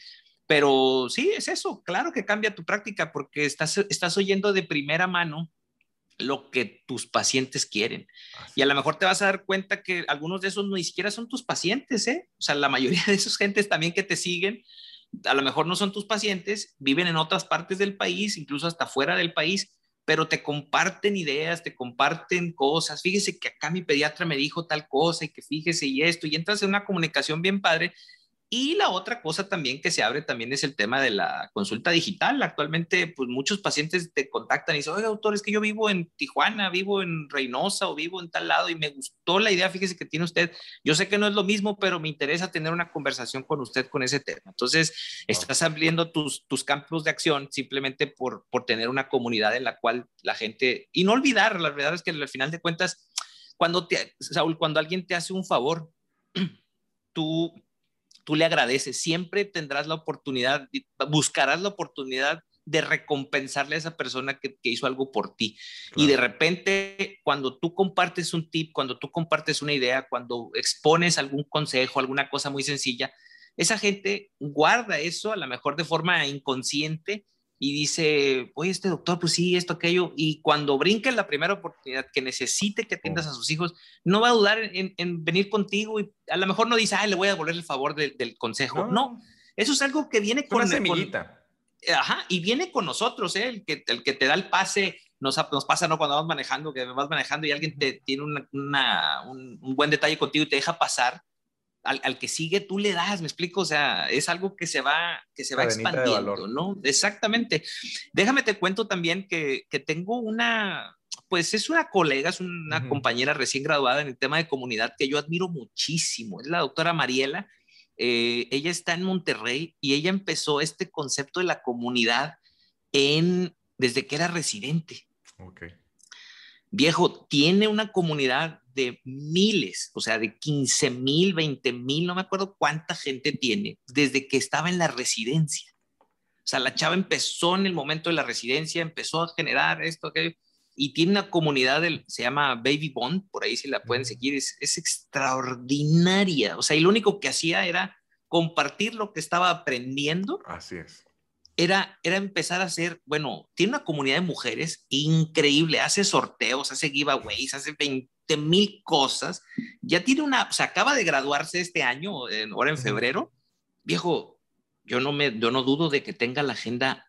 Pero sí, es eso, claro que cambia tu práctica porque estás, estás oyendo de primera mano lo que tus pacientes quieren. Y a lo mejor te vas a dar cuenta que algunos de esos ni siquiera son tus pacientes, ¿eh? O sea, la mayoría de esos gentes también que te siguen, a lo mejor no son tus pacientes, viven en otras partes del país, incluso hasta fuera del país, pero te comparten ideas, te comparten cosas. Fíjese que acá mi pediatra me dijo tal cosa y que fíjese y esto, y entras en una comunicación bien padre y la otra cosa también que se abre también es el tema de la consulta digital. Actualmente, pues muchos pacientes te contactan y dicen, oye, doctor, es que yo vivo en Tijuana, vivo en Reynosa o vivo en tal lado y me gustó la idea, fíjese que tiene usted. Yo sé que no es lo mismo, pero me interesa tener una conversación con usted con ese tema. Entonces, estás abriendo tus, tus campos de acción simplemente por, por tener una comunidad en la cual la gente, y no olvidar, la verdad es que al final de cuentas, cuando te, Saúl, cuando alguien te hace un favor, tú tú le agradeces, siempre tendrás la oportunidad, buscarás la oportunidad de recompensarle a esa persona que, hizo algo por ti. Y de repente, cuando tú compartes un tip, cuando tú compartes una idea, cuando expones algún consejo, alguna cosa muy sencilla, esa gente guarda eso a lo mejor de forma inconsciente y dice, oye, este doctor, pues sí, esto, aquello, y cuando brinque la primera oportunidad que necesite que atiendas a sus hijos, no va a dudar en, venir contigo y a lo mejor no dice, ah, le voy a devolver el favor del consejo. No. eso es algo que viene con... Una semillita. ajá, y viene con nosotros, ¿eh? el, que, el que te da el pase, nos, nos pasa, ¿no? Cuando vas manejando, que vas manejando y alguien te tiene un, un buen detalle contigo y te deja pasar, al, que sigue tú le das, me explico, o sea, es algo que se va, que se va expandiendo, ¿no? Exactamente. Déjame te cuento también que, que, tengo una, pues es una colega, es una compañera recién graduada en el tema de comunidad que yo admiro muchísimo, es la doctora Mariela. Eh, ella está en Monterrey y ella empezó este concepto de la comunidad en, desde que era residente. Ok. Viejo, tiene una comunidad de miles, o sea, de 15 mil, 20 mil, no me acuerdo cuánta gente tiene, desde que estaba en la residencia. O sea, la chava empezó en el momento de la residencia, empezó a generar esto, aquello, y tiene una comunidad, del, se llama Baby Bond, por ahí si la pueden seguir, es, es extraordinaria. O sea, y lo único que hacía era compartir lo que estaba aprendiendo. Así es era, era empezar a hacer, bueno, tiene una comunidad de mujeres increíble, hace sorteos, hace giveaways, hace 20 mil cosas. Ya tiene una, se acaba de graduarse este año, ahora en febrero. Viejo, yo no, me, yo no dudo de que tenga la agenda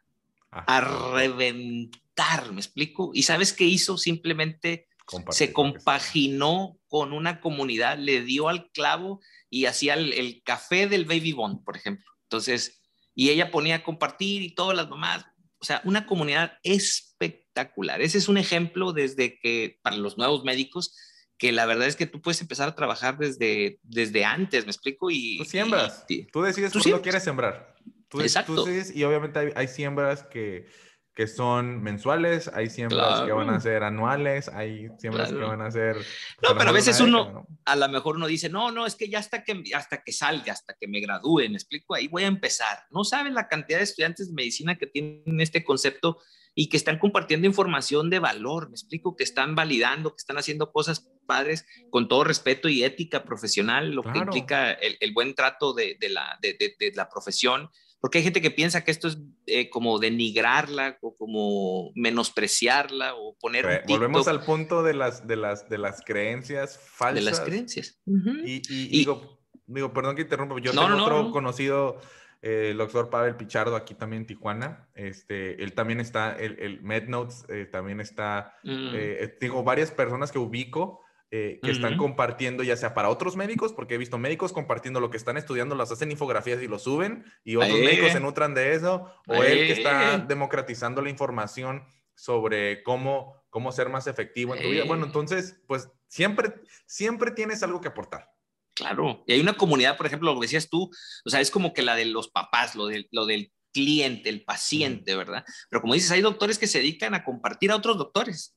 a reventar, ¿me explico? ¿Y sabes qué hizo? Simplemente se compaginó con una comunidad, le dio al clavo y hacía el, el café del Baby Bond, por ejemplo. Entonces, y ella ponía a compartir y todas las mamás. O sea, una comunidad espectacular. Ese es un ejemplo desde que, para los nuevos médicos, que la verdad es que tú puedes empezar a trabajar desde, desde antes, ¿me explico? Y, tú siembras, tú decides cuándo quieres sembrar. Tú, Exacto. Tú decides, y obviamente hay, hay siembras que, que son mensuales, hay siembras que van a ser anuales, hay siembras que van a ser... No, pero a veces uno, a lo mejor uno dice, no, no, es que ya hasta que, hasta que salga, hasta que me gradúe, me explico, ahí voy a empezar. No saben la cantidad de estudiantes de medicina que tienen este concepto y que están compartiendo información de valor, me explico, que están validando, que están haciendo cosas padres con todo respeto y ética profesional, lo que implica el, buen trato de, de la, de, de la profesión porque hay gente que piensa que esto es eh, como denigrarla o como menospreciarla o poner... Volvemos al punto de las, de, las, de las creencias falsas. De las creencias. y, digo, digo, perdón que interrumpa, yo tengo otro conocido, eh, el doctor Pavel Pichardo, aquí también en Tijuana. Este, él también está, el, el MedNotes eh, también está, mm. digo, varias personas que ubico eh, que están compartiendo, ya sea para otros médicos, porque he visto médicos compartiendo lo que están estudiando, las hacen infografías y lo suben, y otros médicos se nutran de eso, o él que está democratizando la información sobre cómo, cómo ser más efectivo en tu vida. Bueno, entonces, pues siempre, siempre tienes algo que aportar. Claro, y hay una comunidad, por ejemplo, lo que decías tú, o sea, es como que la de los papás, lo, de, lo del cliente, el paciente, ¿verdad? Pero como dices, hay doctores que se dedican a compartir a otros doctores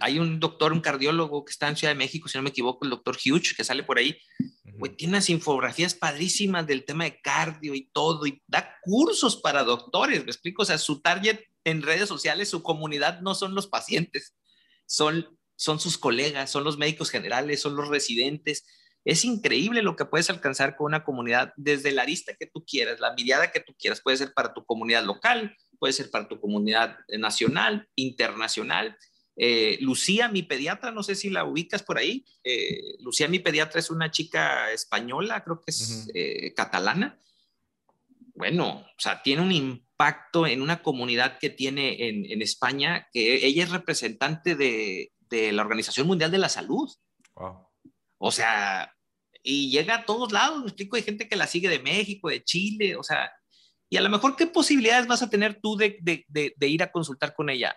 hay un doctor, un cardiólogo que está en Ciudad de México, si no me equivoco, el doctor Hughes, que sale por ahí. tiene unas infografías padrísimas del tema de cardio y todo, y da cursos para doctores, me explico. O sea, su target en redes sociales, su comunidad no son los pacientes, son, son sus colegas, son los médicos generales, son los residentes. Es increíble lo que puedes alcanzar con una comunidad desde la arista que tú quieras, la mirada que tú quieras. Puede ser para tu comunidad local, puede ser para tu comunidad nacional, internacional eh, Lucía, mi pediatra, no sé si la ubicas por ahí. Eh, Lucía, mi pediatra, es una chica española, creo que es eh, catalana. Bueno, o sea, tiene un impacto en una comunidad que tiene en, España, que ella es representante de, la Organización Mundial de la Salud. O sea, y llega a todos lados, me explico, hay gente que la sigue de México, de Chile, o sea, y a lo mejor, ¿qué posibilidades vas a tener tú de ir a consultar con ella?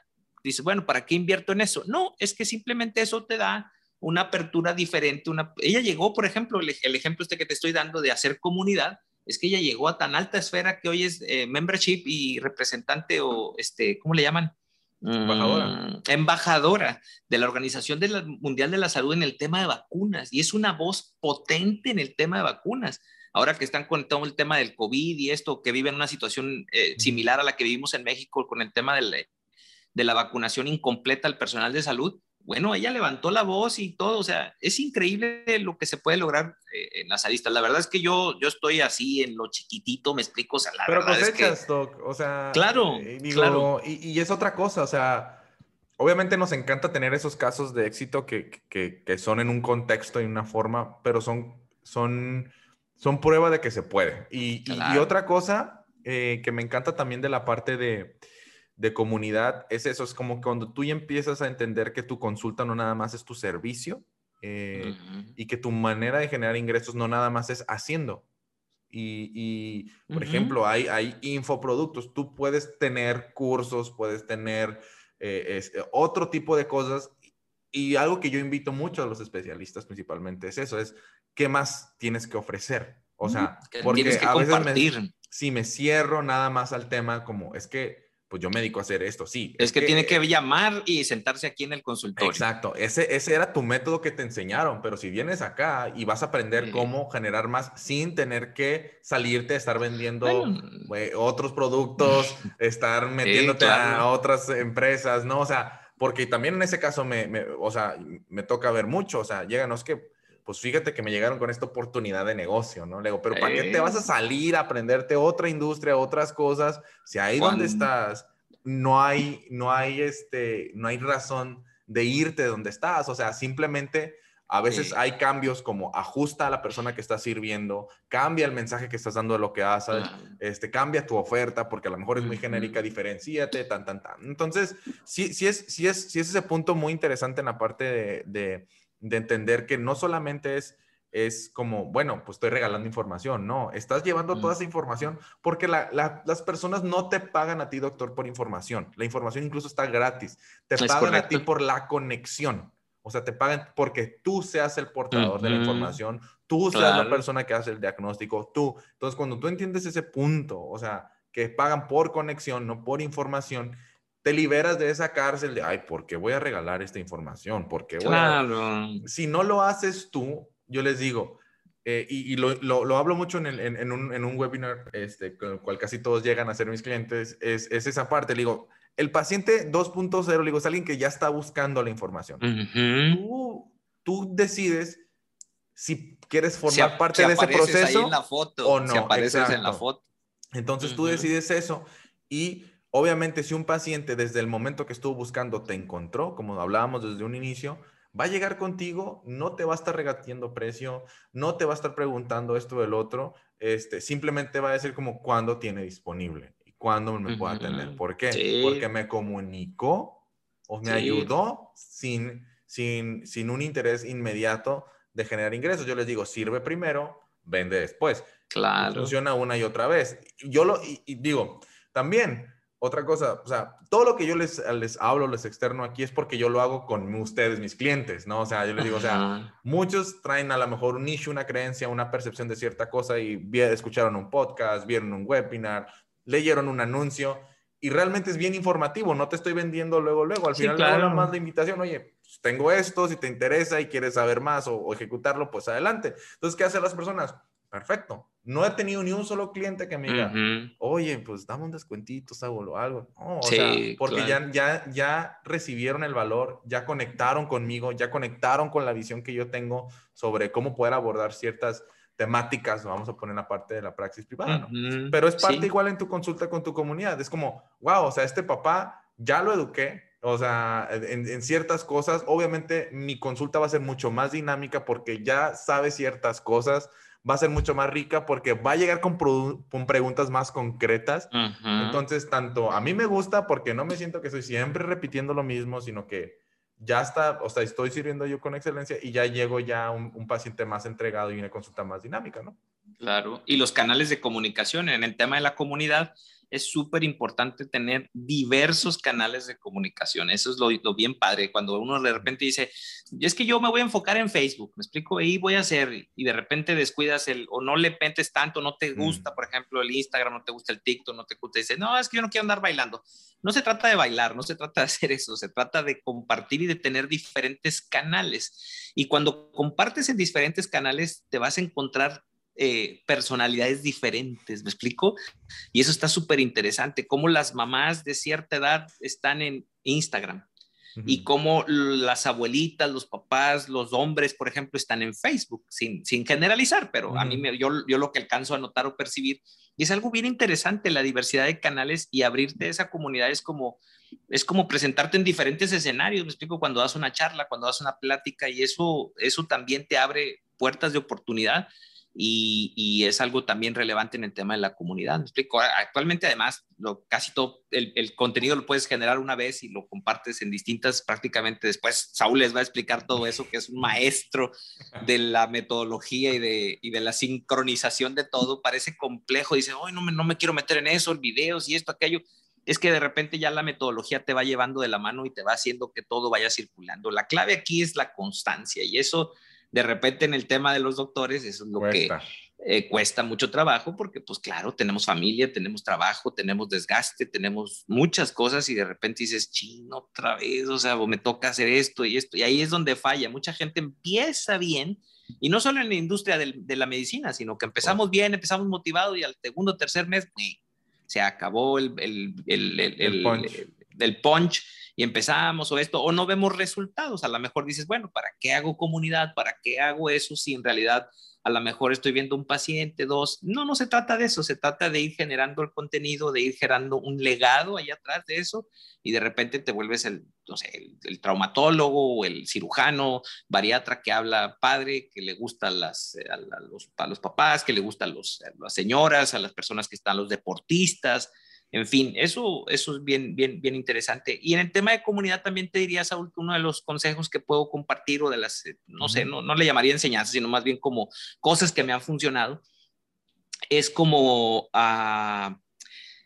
Dices, bueno, ¿para qué invierto en eso? No, es que simplemente eso te da una apertura diferente. Una... Ella llegó, por ejemplo, el, ejemplo este que te estoy dando de hacer comunidad, es que ella llegó a tan alta esfera que hoy es eh, membership y representante o, este, ¿cómo le llaman? Embajadora. Mm, embajadora de la Organización Mundial de la Salud en el tema de vacunas y es una voz potente en el tema de vacunas. Ahora que están con todo el tema del COVID y esto, que viven una situación eh, similar a la que vivimos en México con el tema del, de la vacunación incompleta al personal de salud, bueno, ella levantó la voz y todo, o sea, es increíble lo que se puede lograr eh, en las aristas. La verdad es que yo, yo estoy así en lo chiquitito, me explico, o sea, la Pero verdad cosechas, es que... Doc, o sea... Claro, eh, digo, claro. Y, y es otra cosa, o sea, obviamente nos encanta tener esos casos de éxito que, que, que son en un contexto y una forma, pero son, son, son prueba de que se puede. Y, y- otra cosa eh, que me encanta también de la parte de, de comunidad es eso, es como cuando tú ya empiezas a entender que tu consulta no nada más es tu servicio eh, y que tu manera de generar ingresos no nada más es haciendo. Y, y, por ejemplo, hay, hay infoproductos. Tú puedes tener cursos, puedes tener eh, es- otro tipo de cosas. Y algo que yo invito mucho a los especialistas principalmente es eso, es qué más tienes que ofrecer. O sea, Que porque tienes que a veces me- compartir. si me cierro nada más al tema como es que pues yo me dedico a hacer esto, sí. Es que tiene que llamar y sentarse aquí en el consultorio. Exacto, ese, ese era tu método que te enseñaron, pero si vienes acá y vas a aprender cómo generar más sin tener que salirte a estar vendiendo Bueno. eh, otros productos, estar metiéndote claro. a otras empresas, ¿no? O sea, porque también en ese caso me, me- o sea, me toca ver mucho, o sea, lleganos que, pues fíjate que me llegaron con esta oportunidad de negocio, ¿no? Le digo, pero ¿para qué te vas a salir a aprenderte otra industria, otras cosas? Si ahí donde estás no hay, no hay, este, no hay razón de irte de donde estás, o sea, simplemente a veces Sí. hay cambios como ajusta a la persona que está sirviendo, cambia el mensaje que estás dando de lo que haces, Ah, este, cambia tu oferta porque a lo mejor es muy genérica, diferenciate, tan, tan, tan. Entonces, sí, sí, es, sí, es, sí es ese punto muy interesante en la parte de, de, de entender que no solamente es, es como, bueno, pues estoy regalando información, no, estás llevando toda esa información porque la- la- las personas no te pagan a ti, doctor, por información. La información incluso está gratis. Te Es pagan a ti por la conexión. O sea, te pagan porque tú seas el portador de la información, tú seas la persona que hace el diagnóstico, tú. Entonces, cuando tú entiendes ese punto, o sea, que pagan por conexión, no por información, te liberas de esa cárcel de, ay, ¿por qué voy a regalar esta información? ¿Por qué voy a-?" Claro. Si no lo haces tú, yo les digo, eh, y, y lo, lo- lo hablo mucho en, el- en- en un, en un webinar, este, con el cual casi todos llegan a ser mis clientes, es, es esa parte. Le digo, el paciente 2.0, le digo, es alguien que ya está buscando la información. Tú, tú decides si quieres formar Si parte si de ese apareces ahí proceso en la foto, o no. Si apareces en la foto. Entonces tú decides eso y obviamente si un paciente desde el momento que estuvo buscando te encontró, como hablábamos desde un inicio, va a llegar contigo, no te va a estar regateando precio, no te va a estar preguntando esto del otro, este, simplemente va a decir como cuándo tiene disponible y cuándo me puede atender. ¿Por qué? Sí. Porque me comunicó o me Sí. ayudó sin, sin, sin un interés inmediato de generar ingresos. Yo les digo, sirve primero, vende después. Claro. Funciona una y otra vez. Yo lo y, y digo, también, otra cosa, o sea, todo lo que yo les, les hablo, les externo aquí es porque yo lo hago con ustedes, mis clientes, ¿no? O sea, yo les digo, o sea, Ajá. muchos traen a lo mejor un nicho, una creencia, una percepción de cierta cosa y vi- escucharon un podcast, vieron un webinar, leyeron un anuncio y realmente es bien informativo, no te estoy vendiendo luego, luego, al Sí, final claro. más la invitación, oye, pues, tengo esto, si te interesa y quieres saber más o, o ejecutarlo, pues adelante. Entonces, ¿qué hacen las personas? Perfecto. No he tenido ni un solo cliente que me diga, Ujú. oye, pues dame un descuentito, Saúl, o algo. No, o Sí, sea, porque claro. ya, ya, ya recibieron el valor, ya conectaron conmigo, ya conectaron con la visión que yo tengo sobre cómo poder abordar ciertas temáticas, vamos a poner la parte de la praxis privada, ¿no? Pero es parte Sí. igual en tu consulta con tu comunidad. Es como, wow, o sea, este papá ya lo eduqué, o sea, en, en ciertas cosas. Obviamente mi consulta va a ser mucho más dinámica porque ya sabe ciertas cosas, va a ser mucho más rica porque va a llegar con, preguntas más concretas. Entonces, tanto a mí me gusta porque no me siento que estoy siempre repitiendo lo mismo, sino que ya está, o sea, estoy sirviendo yo con excelencia y ya llego ya un, un paciente más entregado y una consulta más dinámica, ¿no? Claro. Y los canales de comunicación en el tema de la comunidad es súper importante tener diversos canales de comunicación. Eso es lo, lo bien padre. Cuando uno de repente dice, es que yo me voy a enfocar en Facebook, me explico, ahí voy a hacer, y de repente descuidas el, o no le metes tanto, no te gusta, por ejemplo, el Instagram, no te gusta el TikTok, no te gusta, dice, no, es que yo no quiero andar bailando. No se trata de bailar, no se trata de hacer eso, se trata de compartir y de tener diferentes canales. Y cuando compartes en diferentes canales, te vas a encontrar eh, personalidades diferentes, ¿me explico? Y eso está súper interesante, cómo las mamás de cierta edad están en Instagram, y cómo las abuelitas, los papás, los hombres, por ejemplo, están en Facebook, sin, sin generalizar, pero a mí me, yo, yo lo que alcanzo a notar o percibir, y es algo bien interesante la diversidad de canales y abrirte a esa comunidad es como, es como presentarte en diferentes escenarios, me explico, cuando das una charla, cuando das una plática, y eso, eso también te abre puertas de oportunidad y, es algo también relevante en el tema de la comunidad. ¿Me explico? Actualmente, además, lo, casi todo el, contenido lo puedes generar una vez y lo compartes en distintas, prácticamente después Saúl les va a explicar todo eso, que es un maestro de la metodología y de, y de la sincronización de todo. Parece complejo, dice, hoy no, me, no me quiero meter en eso, videos y esto, aquello. Es que de repente ya la metodología te va llevando de la mano y te va haciendo que todo vaya circulando. La clave aquí es la constancia y eso de repente en el tema de los doctores, eso es lo que eh, cuesta mucho trabajo, porque pues claro, tenemos familia, tenemos trabajo, tenemos desgaste, tenemos muchas cosas y de repente dices, chino, otra vez, o sea, me toca hacer esto y esto, y ahí es donde falla. Mucha gente empieza bien, y no solo en la industria de la medicina, sino que empezamos bien, empezamos motivados y al segundo o tercer mes, se acabó el, el, el. Del punch y empezamos o esto, o no vemos resultados. A lo mejor dices, bueno, ¿para qué hago comunidad? ¿Para qué hago eso si en realidad a lo mejor estoy viendo un paciente, dos? No, no se trata de eso, se trata de ir generando el contenido, de ir generando un legado allá atrás de eso y de repente te vuelves el, no sé, el, traumatólogo o el cirujano, bariatra que habla padre, que le gusta las, a, los, los papás, que le gusta los, a las señoras, a las personas que están, los deportistas, en fin, eso, eso es bien, bien, bien interesante. Y en el tema de comunidad también te diría, Saúl, que uno de los consejos que puedo compartir o de las, eh, no sé, no, no le llamaría enseñanza, sino más bien como cosas que me han funcionado, es como a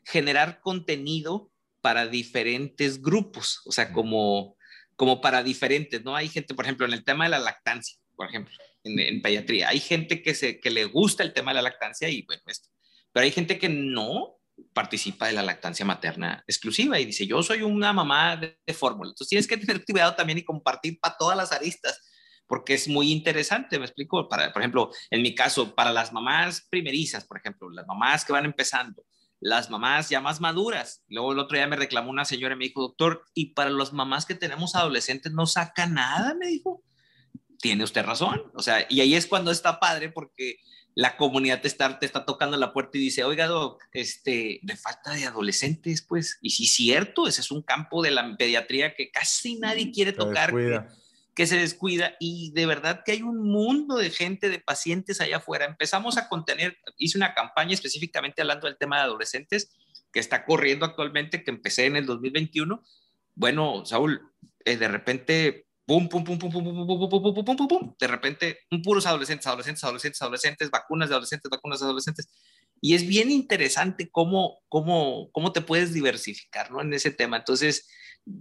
generar contenido para diferentes grupos, o sea, como, como para diferentes, ¿no? Hay gente, por ejemplo, en el tema de la lactancia, por ejemplo, en, en pediatría, hay gente que, se, que le gusta el tema de la lactancia y bueno, esto, pero hay gente que no, participa de la lactancia materna exclusiva y dice, yo soy una mamá de, fórmula. Entonces tienes que tener cuidado también y compartir para todas las aristas, porque es muy interesante, me explico, para, por ejemplo, en mi caso, para las mamás primerizas, por ejemplo, las mamás que van empezando, las mamás ya más maduras. Luego el otro día me reclamó una señora y me dijo, doctor, y para las mamás que tenemos adolescentes no saca nada, me dijo. Tiene usted razón. O sea, y ahí es cuando está padre porque la comunidad te está, te está tocando la puerta y dice, oiga, doc, este, de falta de adolescentes, pues, y sí, cierto, ese es un campo de la pediatría que casi nadie quiere tocar, que, se descuida, y de verdad que hay un mundo de gente, de pacientes allá afuera. Empezamos a contener, hice una campaña específicamente hablando del tema de adolescentes, que está corriendo actualmente, que empecé en el 2021. Bueno, Saúl, de repente pum, pum, pum, pum, pum, pum, pum, pum, pum, pum, pum, pum, de repente, puros adolescentes, adolescentes, adolescentes, adolescentes, vacunas de adolescentes, vacunas de adolescentes. Y es bien interesante cómo, cómo, cómo te puedes diversificar, ¿no? En ese tema. Entonces,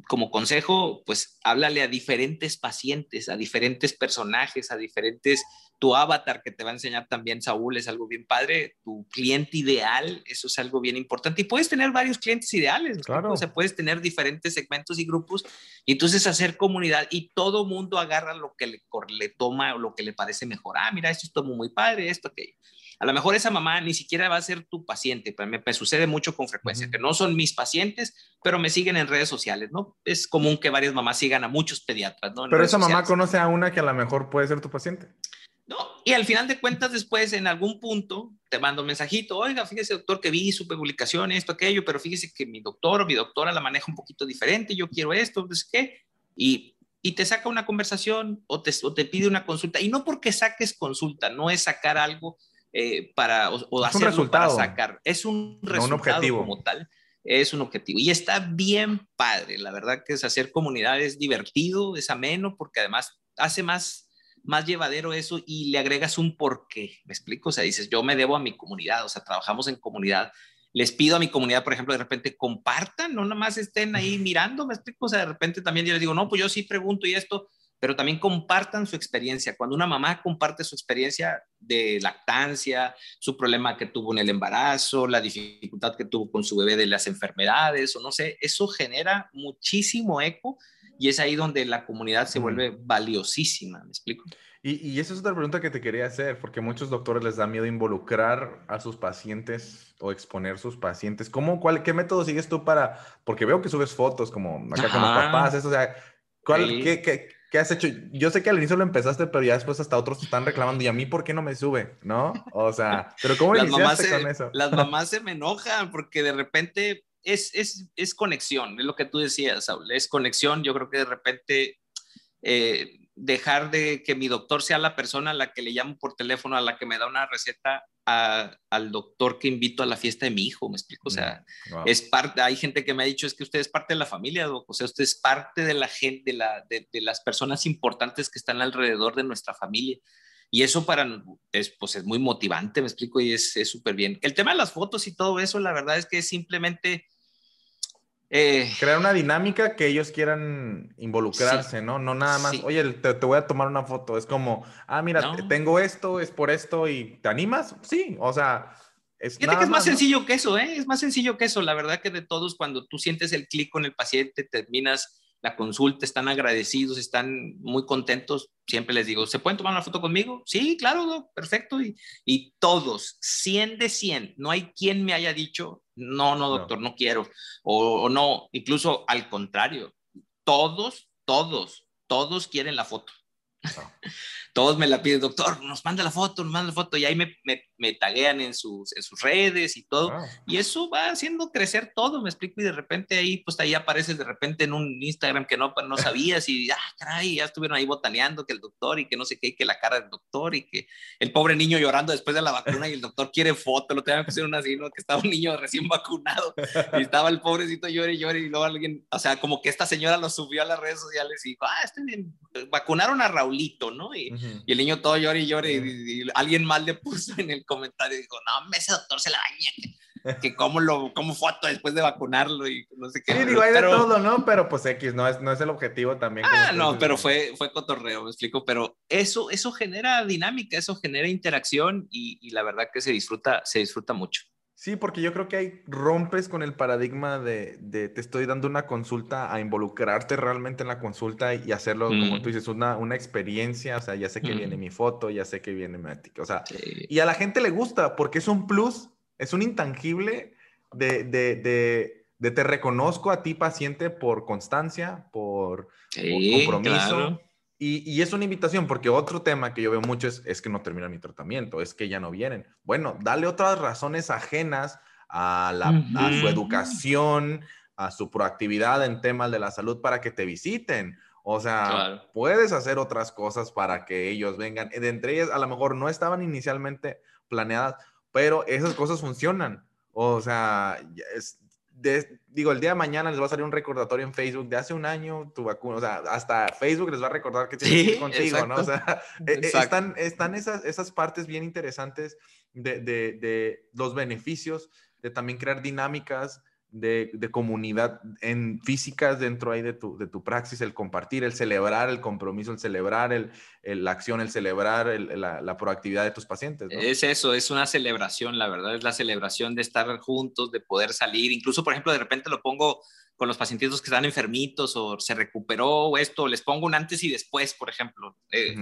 como consejo, pues háblale a diferentes pacientes, a diferentes personajes, a diferentes, tu avatar que te va a enseñar también Saúl es algo bien padre, tu cliente ideal, eso es algo bien importante. Y puedes tener varios clientes ideales, claro. o sea, puedes tener diferentes segmentos y grupos y entonces hacer comunidad y todo mundo agarra lo que le, le toma o lo que le parece mejor. Ah, mira, esto es muy padre, esto, aquello. A lo mejor esa mamá ni siquiera va a ser tu paciente, pero me, sucede mucho con frecuencia, que no son mis pacientes, pero me siguen en redes sociales, ¿no? Es común que varias mamás sigan a muchos pediatras, ¿no? pero esa mamá conoce a una que a lo mejor puede ser tu paciente. No, y al final de cuentas, después, en algún punto, te mando un mensajito, oiga, fíjese, doctor, que vi su publicación, esto, aquello, pero fíjese que mi doctor o mi doctora la maneja un poquito diferente, yo quiero esto, sé qué, y, y te saca una conversación o te, o te pide una consulta, y no porque saques consulta, no es sacar algo eh, para, o, hacerlo para sacar. Es un resultado objetivo. como tal. Es un objetivo. Y está bien padre. La verdad que es hacer comunidad es divertido, es ameno, porque además hace más, más llevadero eso y le agregas un porqué. ¿Me explico? O sea, dices, yo me debo a mi comunidad, o sea, trabajamos en comunidad. Les pido a mi comunidad, por ejemplo, de repente compartan, no nada más estén ahí mirando, ¿me explico? O sea, de repente también yo les digo, no, pues yo sí pregunto y esto, pero también compartan su experiencia. Cuando una mamá comparte su experiencia de lactancia, su problema que tuvo en el embarazo, la dificultad que tuvo con su bebé de las enfermedades, o no sé, eso genera muchísimo eco y es ahí donde la comunidad se vuelve valiosísima, ¿me explico? Y, y, esa es otra pregunta que te quería hacer, porque muchos doctores les da miedo involucrar a sus pacientes o exponer sus pacientes. ¿Cómo, cuál, ¿Qué método sigues tú para, porque veo que subes fotos como acá con los papás, eso, o sea, ¿Cuál, qué, qué, qué, has hecho? Yo sé que al inicio lo empezaste, pero ya después hasta otros te están reclamando. ¿Y a mí por qué no me sube? ¿No? O sea, ¿pero cómo las iniciaste con eso? Las mamás se me enojan porque de repente es, es, es conexión, es lo que tú decías, Saúl. Es conexión. Yo creo que de repente... Eh, dejar de que mi doctor sea la persona a la que le llamo por teléfono, a la que me da una receta, al doctor que invito a la fiesta de mi hijo, me explico, o sea, mm, es parte, hay gente que me ha dicho, es que usted es parte de la familia, o sea, usted es parte de la gente, de, la, de, las personas importantes que están alrededor de nuestra familia. Y eso para, es, pues es muy motivante, me explico, y es súper bien. El tema de las fotos y todo eso, la verdad es que es simplemente eh, Crear una dinámica que ellos quieran involucrarse, ¿no? No nada más, oye, te, voy a tomar una foto. Es como, ah, mira, tengo esto, es por esto y ¿te animas? Sí, o sea, es Fíjate que es más, sencillo que eso, ¿eh? Es más sencillo que eso. La verdad que de todos, cuando tú sientes el clic con el paciente, terminas la consulta, están agradecidos, están muy contentos. Siempre les digo, ¿se pueden tomar una foto conmigo? Sí, claro, perfecto. Y, y, todos, 100 de 100, no hay quien me haya dicho, no, no, doctor, no, quiero. O, o no, incluso al contrario, todos, todos, todos quieren la foto. Todos me la piden, doctor, nos manda la foto, nos manda la foto, y ahí me, me, me taguean en sus, en sus redes y todo. Y eso va haciendo crecer todo, me explico, y de repente ahí, pues ahí apareces de repente en un Instagram que no, no sabías, y ah, caray, ya estuvieron ahí botaneando que el doctor, y que no sé qué, que la cara del doctor, y que el pobre niño llorando después de la vacuna, y el doctor quiere foto, lo tengo que hacer una así, ¿no? que estaba un niño recién vacunado, y estaba el pobrecito llore y llore, y luego alguien, o sea, como que esta señora lo subió a las redes sociales y dijo, ah, estoy bien, vacunaron a Raulito, ¿no? Y, y el niño todo llore y llore y, alguien más le puso en el comentario y dijo, no, ese doctor se la baña, que, cómo lo, cómo foto después de vacunarlo y no sé qué. Sí, digo, hay de todo, ¿no? Pero pues X, no es, no es el objetivo también. Ah, no, pero fue, fue cotorreo, me explico, pero eso, eso genera dinámica, eso genera interacción y, y la verdad que se disfruta, se disfruta mucho. Sí, porque yo creo que ahí rompes con el paradigma de, de, te estoy dando una consulta a involucrarte realmente en la consulta y hacerlo, como mm. tú dices, una, una experiencia, o sea, ya sé que viene mm. mi foto, ya sé que viene mi o sea, y a la gente le gusta porque es un plus, es un intangible de, de, de, de te reconozco a ti paciente por constancia, por, compromiso. Y, es una invitación, porque otro tema que yo veo mucho es, es que no termina mi tratamiento, es que ya no vienen. Bueno, dale otras razones ajenas a, la, a su educación, a su proactividad en temas de la salud para que te visiten. O sea, puedes hacer otras cosas para que ellos vengan. De entre ellas, a lo mejor no estaban inicialmente planeadas, pero esas cosas funcionan. O sea, es, digo, el día de mañana les va a salir un recordatorio en Facebook de hace un año tu vacuna, o sea, hasta Facebook les va a recordar que tienes que ir contigo, ¿no? O sea, e, e, están, están esas, esas partes bien interesantes de, de, de, los beneficios, de también crear dinámicas de, de, comunidad en físicas dentro ahí de tu, de tu praxis, el compartir, el celebrar el compromiso, el celebrar el, la acción, el celebrar la, la, proactividad de tus pacientes. Es eso, es una celebración, la verdad, es la celebración de estar juntos, de poder salir, incluso, por ejemplo, de repente lo pongo con los pacientitos que están enfermitos o se recuperó o esto, les pongo un antes y después, por ejemplo. Eh,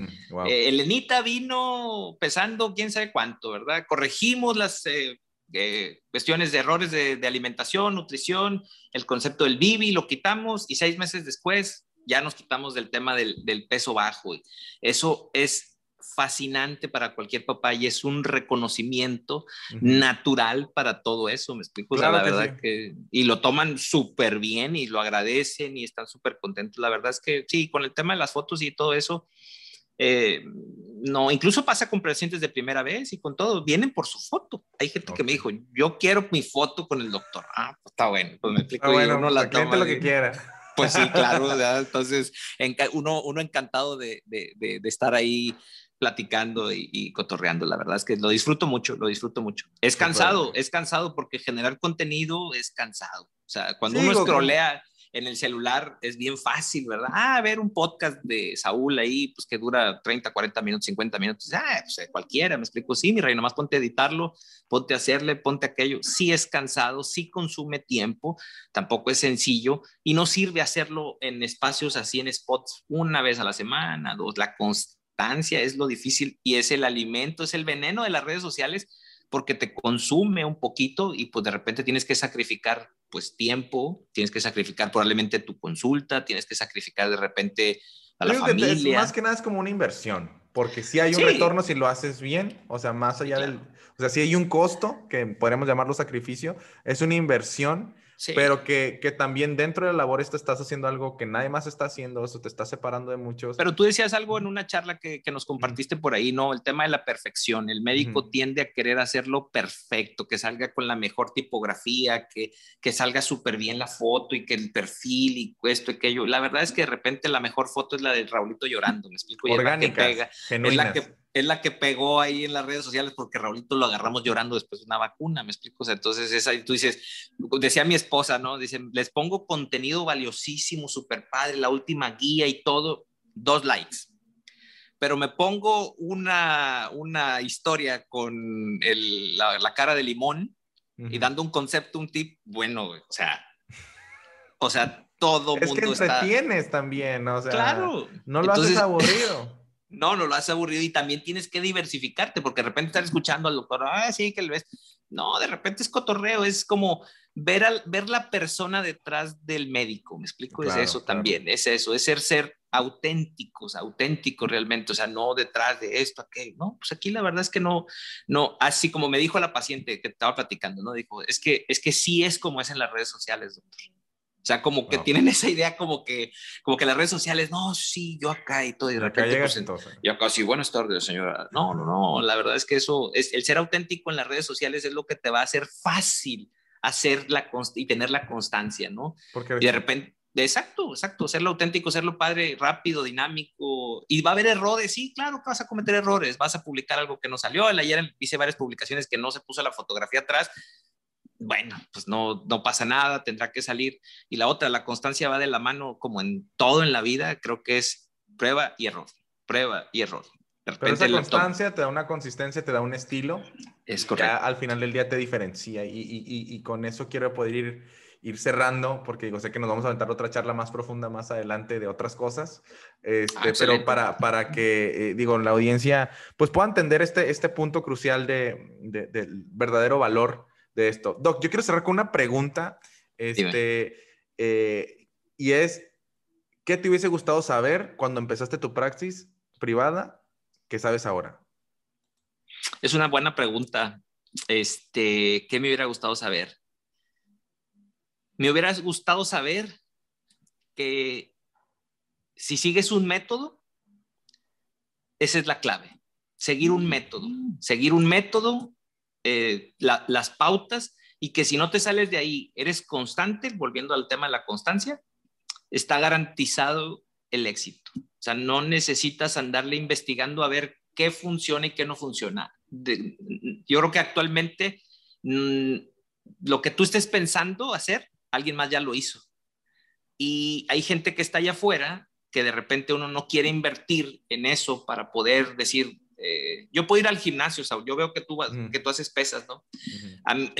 eh, Elenita vino pesando quién sabe cuánto, ¿verdad? Corregimos las eh, eh, cuestiones de errores de, alimentación, nutrición, el concepto del Bibi, lo quitamos y seis meses después ya nos quitamos del tema del, peso bajo. Eso es fascinante para cualquier papá y es un reconocimiento natural para todo eso, me explico, la verdad que, y lo toman súper bien y lo agradecen y están súper contentos, la verdad es que sí, con el tema de las fotos y todo eso, eh, no, incluso pasa con pacientes de primera vez y con todo, vienen por su foto. Hay gente que me dijo, yo quiero mi foto con el doctor. Ah, pues está bueno, pues me explico. bueno, uno la toma, lo que quiera. Pues sí, claro, entonces uno, uno encantado de, de, de, estar ahí platicando y, cotorreando. La verdad es que lo disfruto mucho, lo disfruto mucho. Es cansado, es cansado porque generar contenido es cansado. O sea, cuando uno escrolea en el celular es bien fácil, ¿verdad? Ah, ver un podcast de Saúl ahí, pues que dura 30, 40 minutos, 50 minutos. Ah, pues eh, cualquiera, me explico. Sí, mi rey, nomás ponte a editarlo, ponte a hacerle, ponte aquello. Sí es cansado, sí consume tiempo, tampoco es sencillo y no sirve hacerlo en espacios así, en spots, una vez a la semana, dos. La constancia es lo difícil y es el alimento, es el veneno de las redes sociales porque te consume un poquito y pues de repente tienes que sacrificar pues tiempo, tienes que sacrificar probablemente tu consulta, tienes que sacrificar de repente a la familia. más que nada es como una inversión, porque si hay un retorno si lo haces bien, o sea, más allá del, o sea, si hay un costo, que podríamos llamarlo sacrificio, es una inversión pero que, que, también dentro de la labor estás haciendo algo que nadie más está haciendo, eso te está separando de muchos. Pero tú decías algo en una charla que, que nos compartiste por ahí, ¿no? El tema de la perfección. El médico tiende a querer hacerlo perfecto, que salga con la mejor tipografía, que, que salga súper bien la foto y que el perfil y esto y aquello. La verdad es que de repente la mejor foto es la de Raulito llorando, ¿me explico? Orgánica, es la que es la que pegó ahí en las redes sociales porque Raulito lo agarramos llorando después de una vacuna, ¿me explico? entonces, esa, tú dices, decía mi esposa, ¿no? Dicen, les pongo contenido valiosísimo, súper padre, la última guía y todo, dos likes. Pero me pongo una, una historia con el, la, cara de limón y dando un concepto, un tip, bueno, o sea, o sea, todo es mundo que entretienes también, o sea, claro. no lo haces aburrido. No, no lo has aburrido y también tienes que diversificarte porque de repente estás escuchando al doctor, ah, sí, que lo ves. No, de repente es cotorreo, es como ver, al, ver la persona detrás del médico, ¿me explico? es eso también, es eso, es ser, ser auténticos, auténticos realmente, o sea, no detrás de esto, aquello, no, pues aquí la verdad es que no, no, así como me dijo la paciente que estaba platicando, ¿no? Dijo, es que, es que sí es como es en las redes sociales, doctor. O sea, como que tienen esa idea como que, como que las redes sociales, no, sí, yo acá y todo, y de repente, pues, y acá sí, buenas tardes, señora. No, no, no, la verdad es que eso, es, el ser auténtico en las redes sociales es lo que te va a hacer fácil hacer la y tener la constancia, ¿no? Porque y de repente, exacto, exacto, serlo auténtico, serlo padre, rápido, dinámico, y va a haber errores, sí, claro que vas a cometer errores, vas a publicar algo que no salió, el ayer hice varias publicaciones que no se puso la fotografía atrás, bueno, pues no, no pasa nada, tendrá que salir. Y la otra, la constancia va de la mano como en todo en la vida, creo que es prueba y error, prueba y error. Pero esa constancia te da una consistencia, te da un estilo. Es correcto. Que al final del día te diferencia. Y, y, y, con eso quiero poder ir, ir cerrando, porque digo, sé que nos vamos a aventar otra charla más profunda más adelante de otras cosas. Este, pero para, para que, eh, digo, la audiencia pues pueda entender este, este punto crucial de, de, del verdadero valor de esto. Doc, yo quiero cerrar con una pregunta. Este, eh, y es, ¿qué te hubiese gustado saber cuando empezaste tu praxis privada que sabes ahora? Es una buena pregunta. Este, ¿qué me hubiera gustado saber? Me hubiera gustado saber que si sigues un método, esa es la clave. Seguir un método. Seguir un método eh, las pautas y que si no te sales de ahí, eres constante, volviendo al tema de la constancia, está garantizado el éxito. O sea, no necesitas andarle investigando a ver qué funciona y qué no funciona. yo creo que actualmente mm, lo que tú estés pensando hacer, alguien más ya lo hizo. Y hay gente que está allá afuera que de repente uno no quiere invertir en eso para poder decir, eh, yo puedo ir al gimnasio, Saúl, yo veo que tú, que tú haces pesas, ¿no?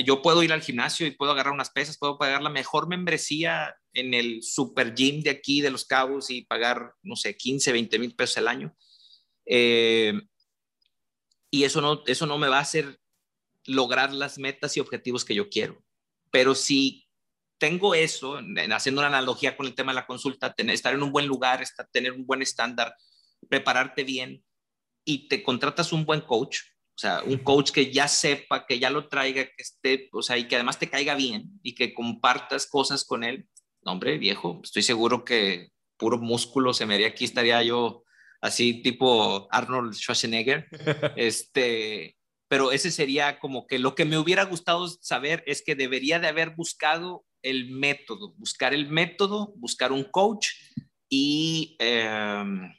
yo puedo ir al gimnasio y puedo agarrar unas pesas, puedo pagar la mejor membresía en el super gym de aquí, de Los Cabos, y pagar, no sé, 15, 20 mil pesos al año. Eh, y eso no, eso no me va a hacer lograr las metas y objetivos que yo quiero. Pero si tengo eso, haciendo una analogía con el tema de la consulta, tener, estar en un buen lugar, estar, tener un buen estándar, prepararte bien, y te contratas un buen coach, o sea, un coach que ya sepa, que ya lo traiga, que esté, o sea, y que además te caiga bien y que compartas cosas con él. No, hombre, viejo, estoy seguro que puro músculo se me haría aquí, estaría yo así tipo Arnold Schwarzenegger. este, pero ese sería como que lo que me hubiera gustado saber es que debería de haber buscado el método, buscar el método, buscar un coach y em,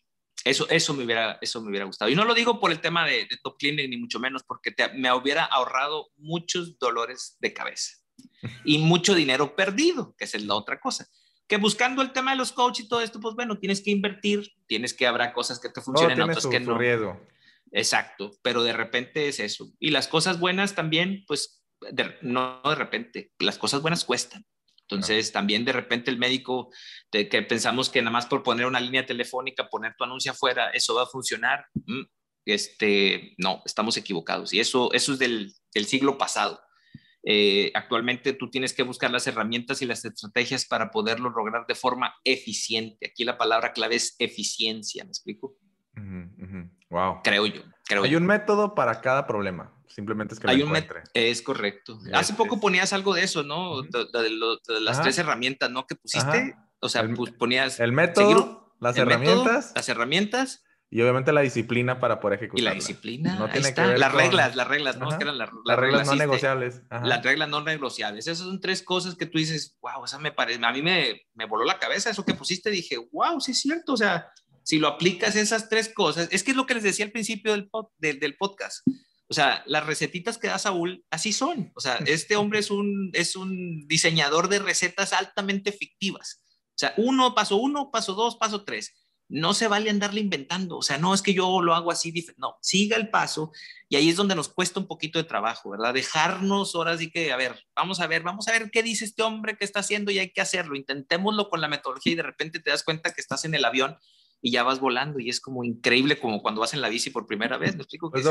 eso, eso, me hubiera, eso me hubiera gustado. Y no lo digo por el tema de, Top Clinic, ni mucho menos, porque me hubiera ahorrado muchos dolores de cabeza y mucho dinero perdido, que es la otra cosa. Que buscando el tema de los coaches y todo esto, pues bueno, tienes que invertir, tienes que habrá cosas que te funcionen, otras que no. Exacto, pero de repente es eso. Y las cosas buenas también, pues no de repente, las cosas buenas cuestan. Entonces, también de repente el médico, que pensamos que nada más por poner una línea telefónica, poner tu anuncio afuera, eso va a funcionar. Mm, este, no, estamos equivocados. Y eso, eso es del, del siglo pasado. Eh, actualmente tú tienes que buscar las herramientas y las estrategias para poderlo lograr de forma eficiente. Aquí la palabra clave es eficiencia, ¿me explico? Wow. Creo yo. Hay un método para cada problema. Simplemente es que Hay lo encuentre. es correcto. Hace poco ponías algo de eso, ¿no? de, las tres herramientas, ¿no? Que pusiste. O sea, pues, ponías... El método, las herramientas. las herramientas. Y obviamente la disciplina para poder ejecutar. Y la disciplina. No tiene Que ver las reglas, las reglas, ¿no? Que eran las, reglas, no negociables. Las reglas no negociables. Esas son tres cosas que tú dices, wow, esa me parece, a mí me, me voló la cabeza eso que pusiste. Dije, wow, sí es cierto. O sea, si lo aplicas esas tres cosas, es que es lo que les decía al principio del, del podcast. O sea, las recetitas que da Saúl, así son. O sea, este hombre es un, es un diseñador de recetas altamente fictivas. O sea, uno, paso uno, paso dos, paso tres. No se vale andarle inventando. O sea, no es que yo lo hago así. No, siga el paso. Y ahí es donde nos cuesta un poquito de trabajo, ¿verdad? Dejarnos horas y que, a ver, vamos a ver, vamos a ver qué dice este hombre que está haciendo y hay que hacerlo. Intentémoslo con la metodología y de repente te das cuenta que estás en el avión y ya vas volando y es como increíble como cuando vas en la bici por primera vez. ¿Me explico? Pues,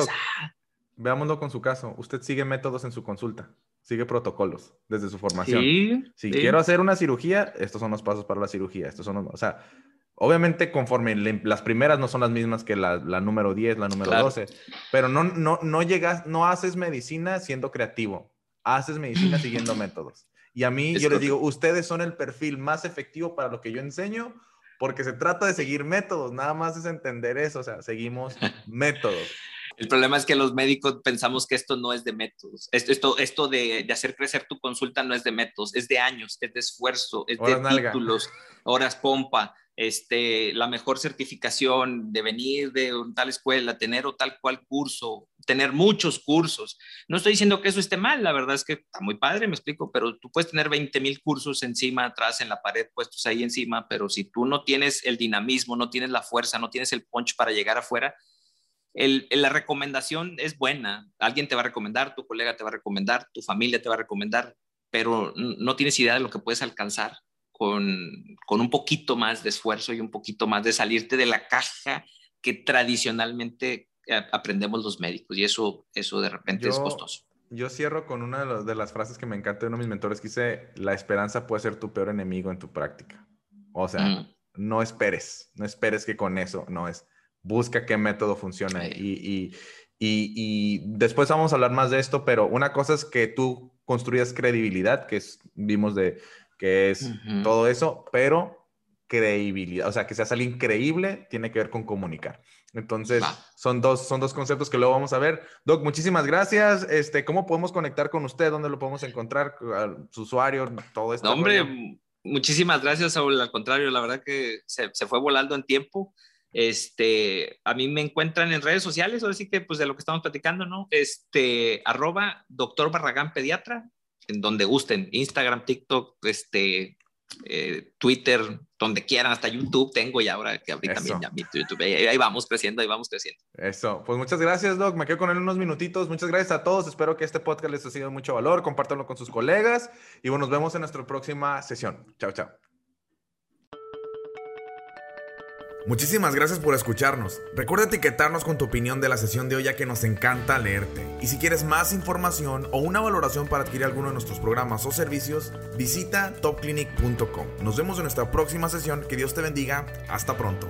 Veámoslo con su caso. Usted sigue métodos en su consulta, sigue protocolos desde su formación. si quiero hacer una cirugía, estos son los pasos para la cirugía. Estos son o sea, obviamente conforme las primeras no son las mismas que la, número 10, la número 12, pero no, no, no llegas, no haces medicina siendo creativo, haces medicina siguiendo métodos. Y a mí, yo les digo, ustedes son el perfil más efectivo para lo que yo enseño, porque se trata de seguir métodos, nada más es entender eso, o sea, seguimos métodos. El problema es que los médicos pensamos que esto no es de métodos. Esto, esto, de, hacer crecer tu consulta no es de métodos, es de años, es de esfuerzo, es de títulos, horas pompa, este, la mejor certificación de venir de tal escuela, tener o tal cual curso, tener muchos cursos. No estoy diciendo que eso esté mal, la verdad es que está muy padre, me explico, pero tú puedes tener 20 mil cursos encima, atrás, en la pared, puestos ahí encima, pero si tú no tienes el dinamismo, no tienes la fuerza, no tienes el punch para llegar afuera, la recomendación es buena. Alguien te va a recomendar, tu colega te va a recomendar, tu familia te va a recomendar, pero no tienes idea de lo que puedes alcanzar con, un poquito más de esfuerzo y un poquito más de salirte de la caja que tradicionalmente aprendemos los médicos y eso, eso de repente es costoso. Yo cierro con una de, las frases que me encanta de uno de mis mentores que dice, la esperanza puede ser tu peor enemigo en tu práctica. O sea, mm. no esperes, no esperes que con eso, no es busca qué método funciona. Y, después vamos a hablar más de esto, pero una cosa es que tú construyas credibilidad, que es, vimos de que es todo eso, pero credibilidad, o sea, que seas alguien increíble, tiene que ver con comunicar. Entonces, son dos, son dos conceptos que luego vamos a ver. Doc, muchísimas gracias. Este, ¿Cómo podemos conectar con usted? ¿Dónde lo podemos encontrar? Su usuario, todo esto. hombre, muchísimas gracias, Saúl. Al contrario, la verdad que se, se fue volando en tiempo. Este, a mí me encuentran en redes sociales, ahora sí que pues de lo que estamos platicando, ¿no? Este, arroba doctor Barragán Pediatra, en donde gusten, Instagram, TikTok, este, eh, Twitter, donde quieran, hasta YouTube tengo y ahora que abrí también ya mi YouTube. Ahí, vamos creciendo, ahí vamos creciendo. Eso, pues muchas gracias, Doc. Me quedo con él unos minutitos. Muchas gracias a todos. Espero que este podcast les haya sido mucho valor. Compártanlo con sus colegas y bueno, nos vemos en nuestra próxima sesión. Chao, chao. Muchísimas gracias por escucharnos. Recuerda etiquetarnos con tu opinión de la sesión de hoy ya que nos encanta leerte. Y si quieres más información o una valoración para adquirir alguno de nuestros programas o servicios, visita topclinic.com. Nos vemos en nuestra próxima sesión. Que Dios te bendiga. Hasta pronto.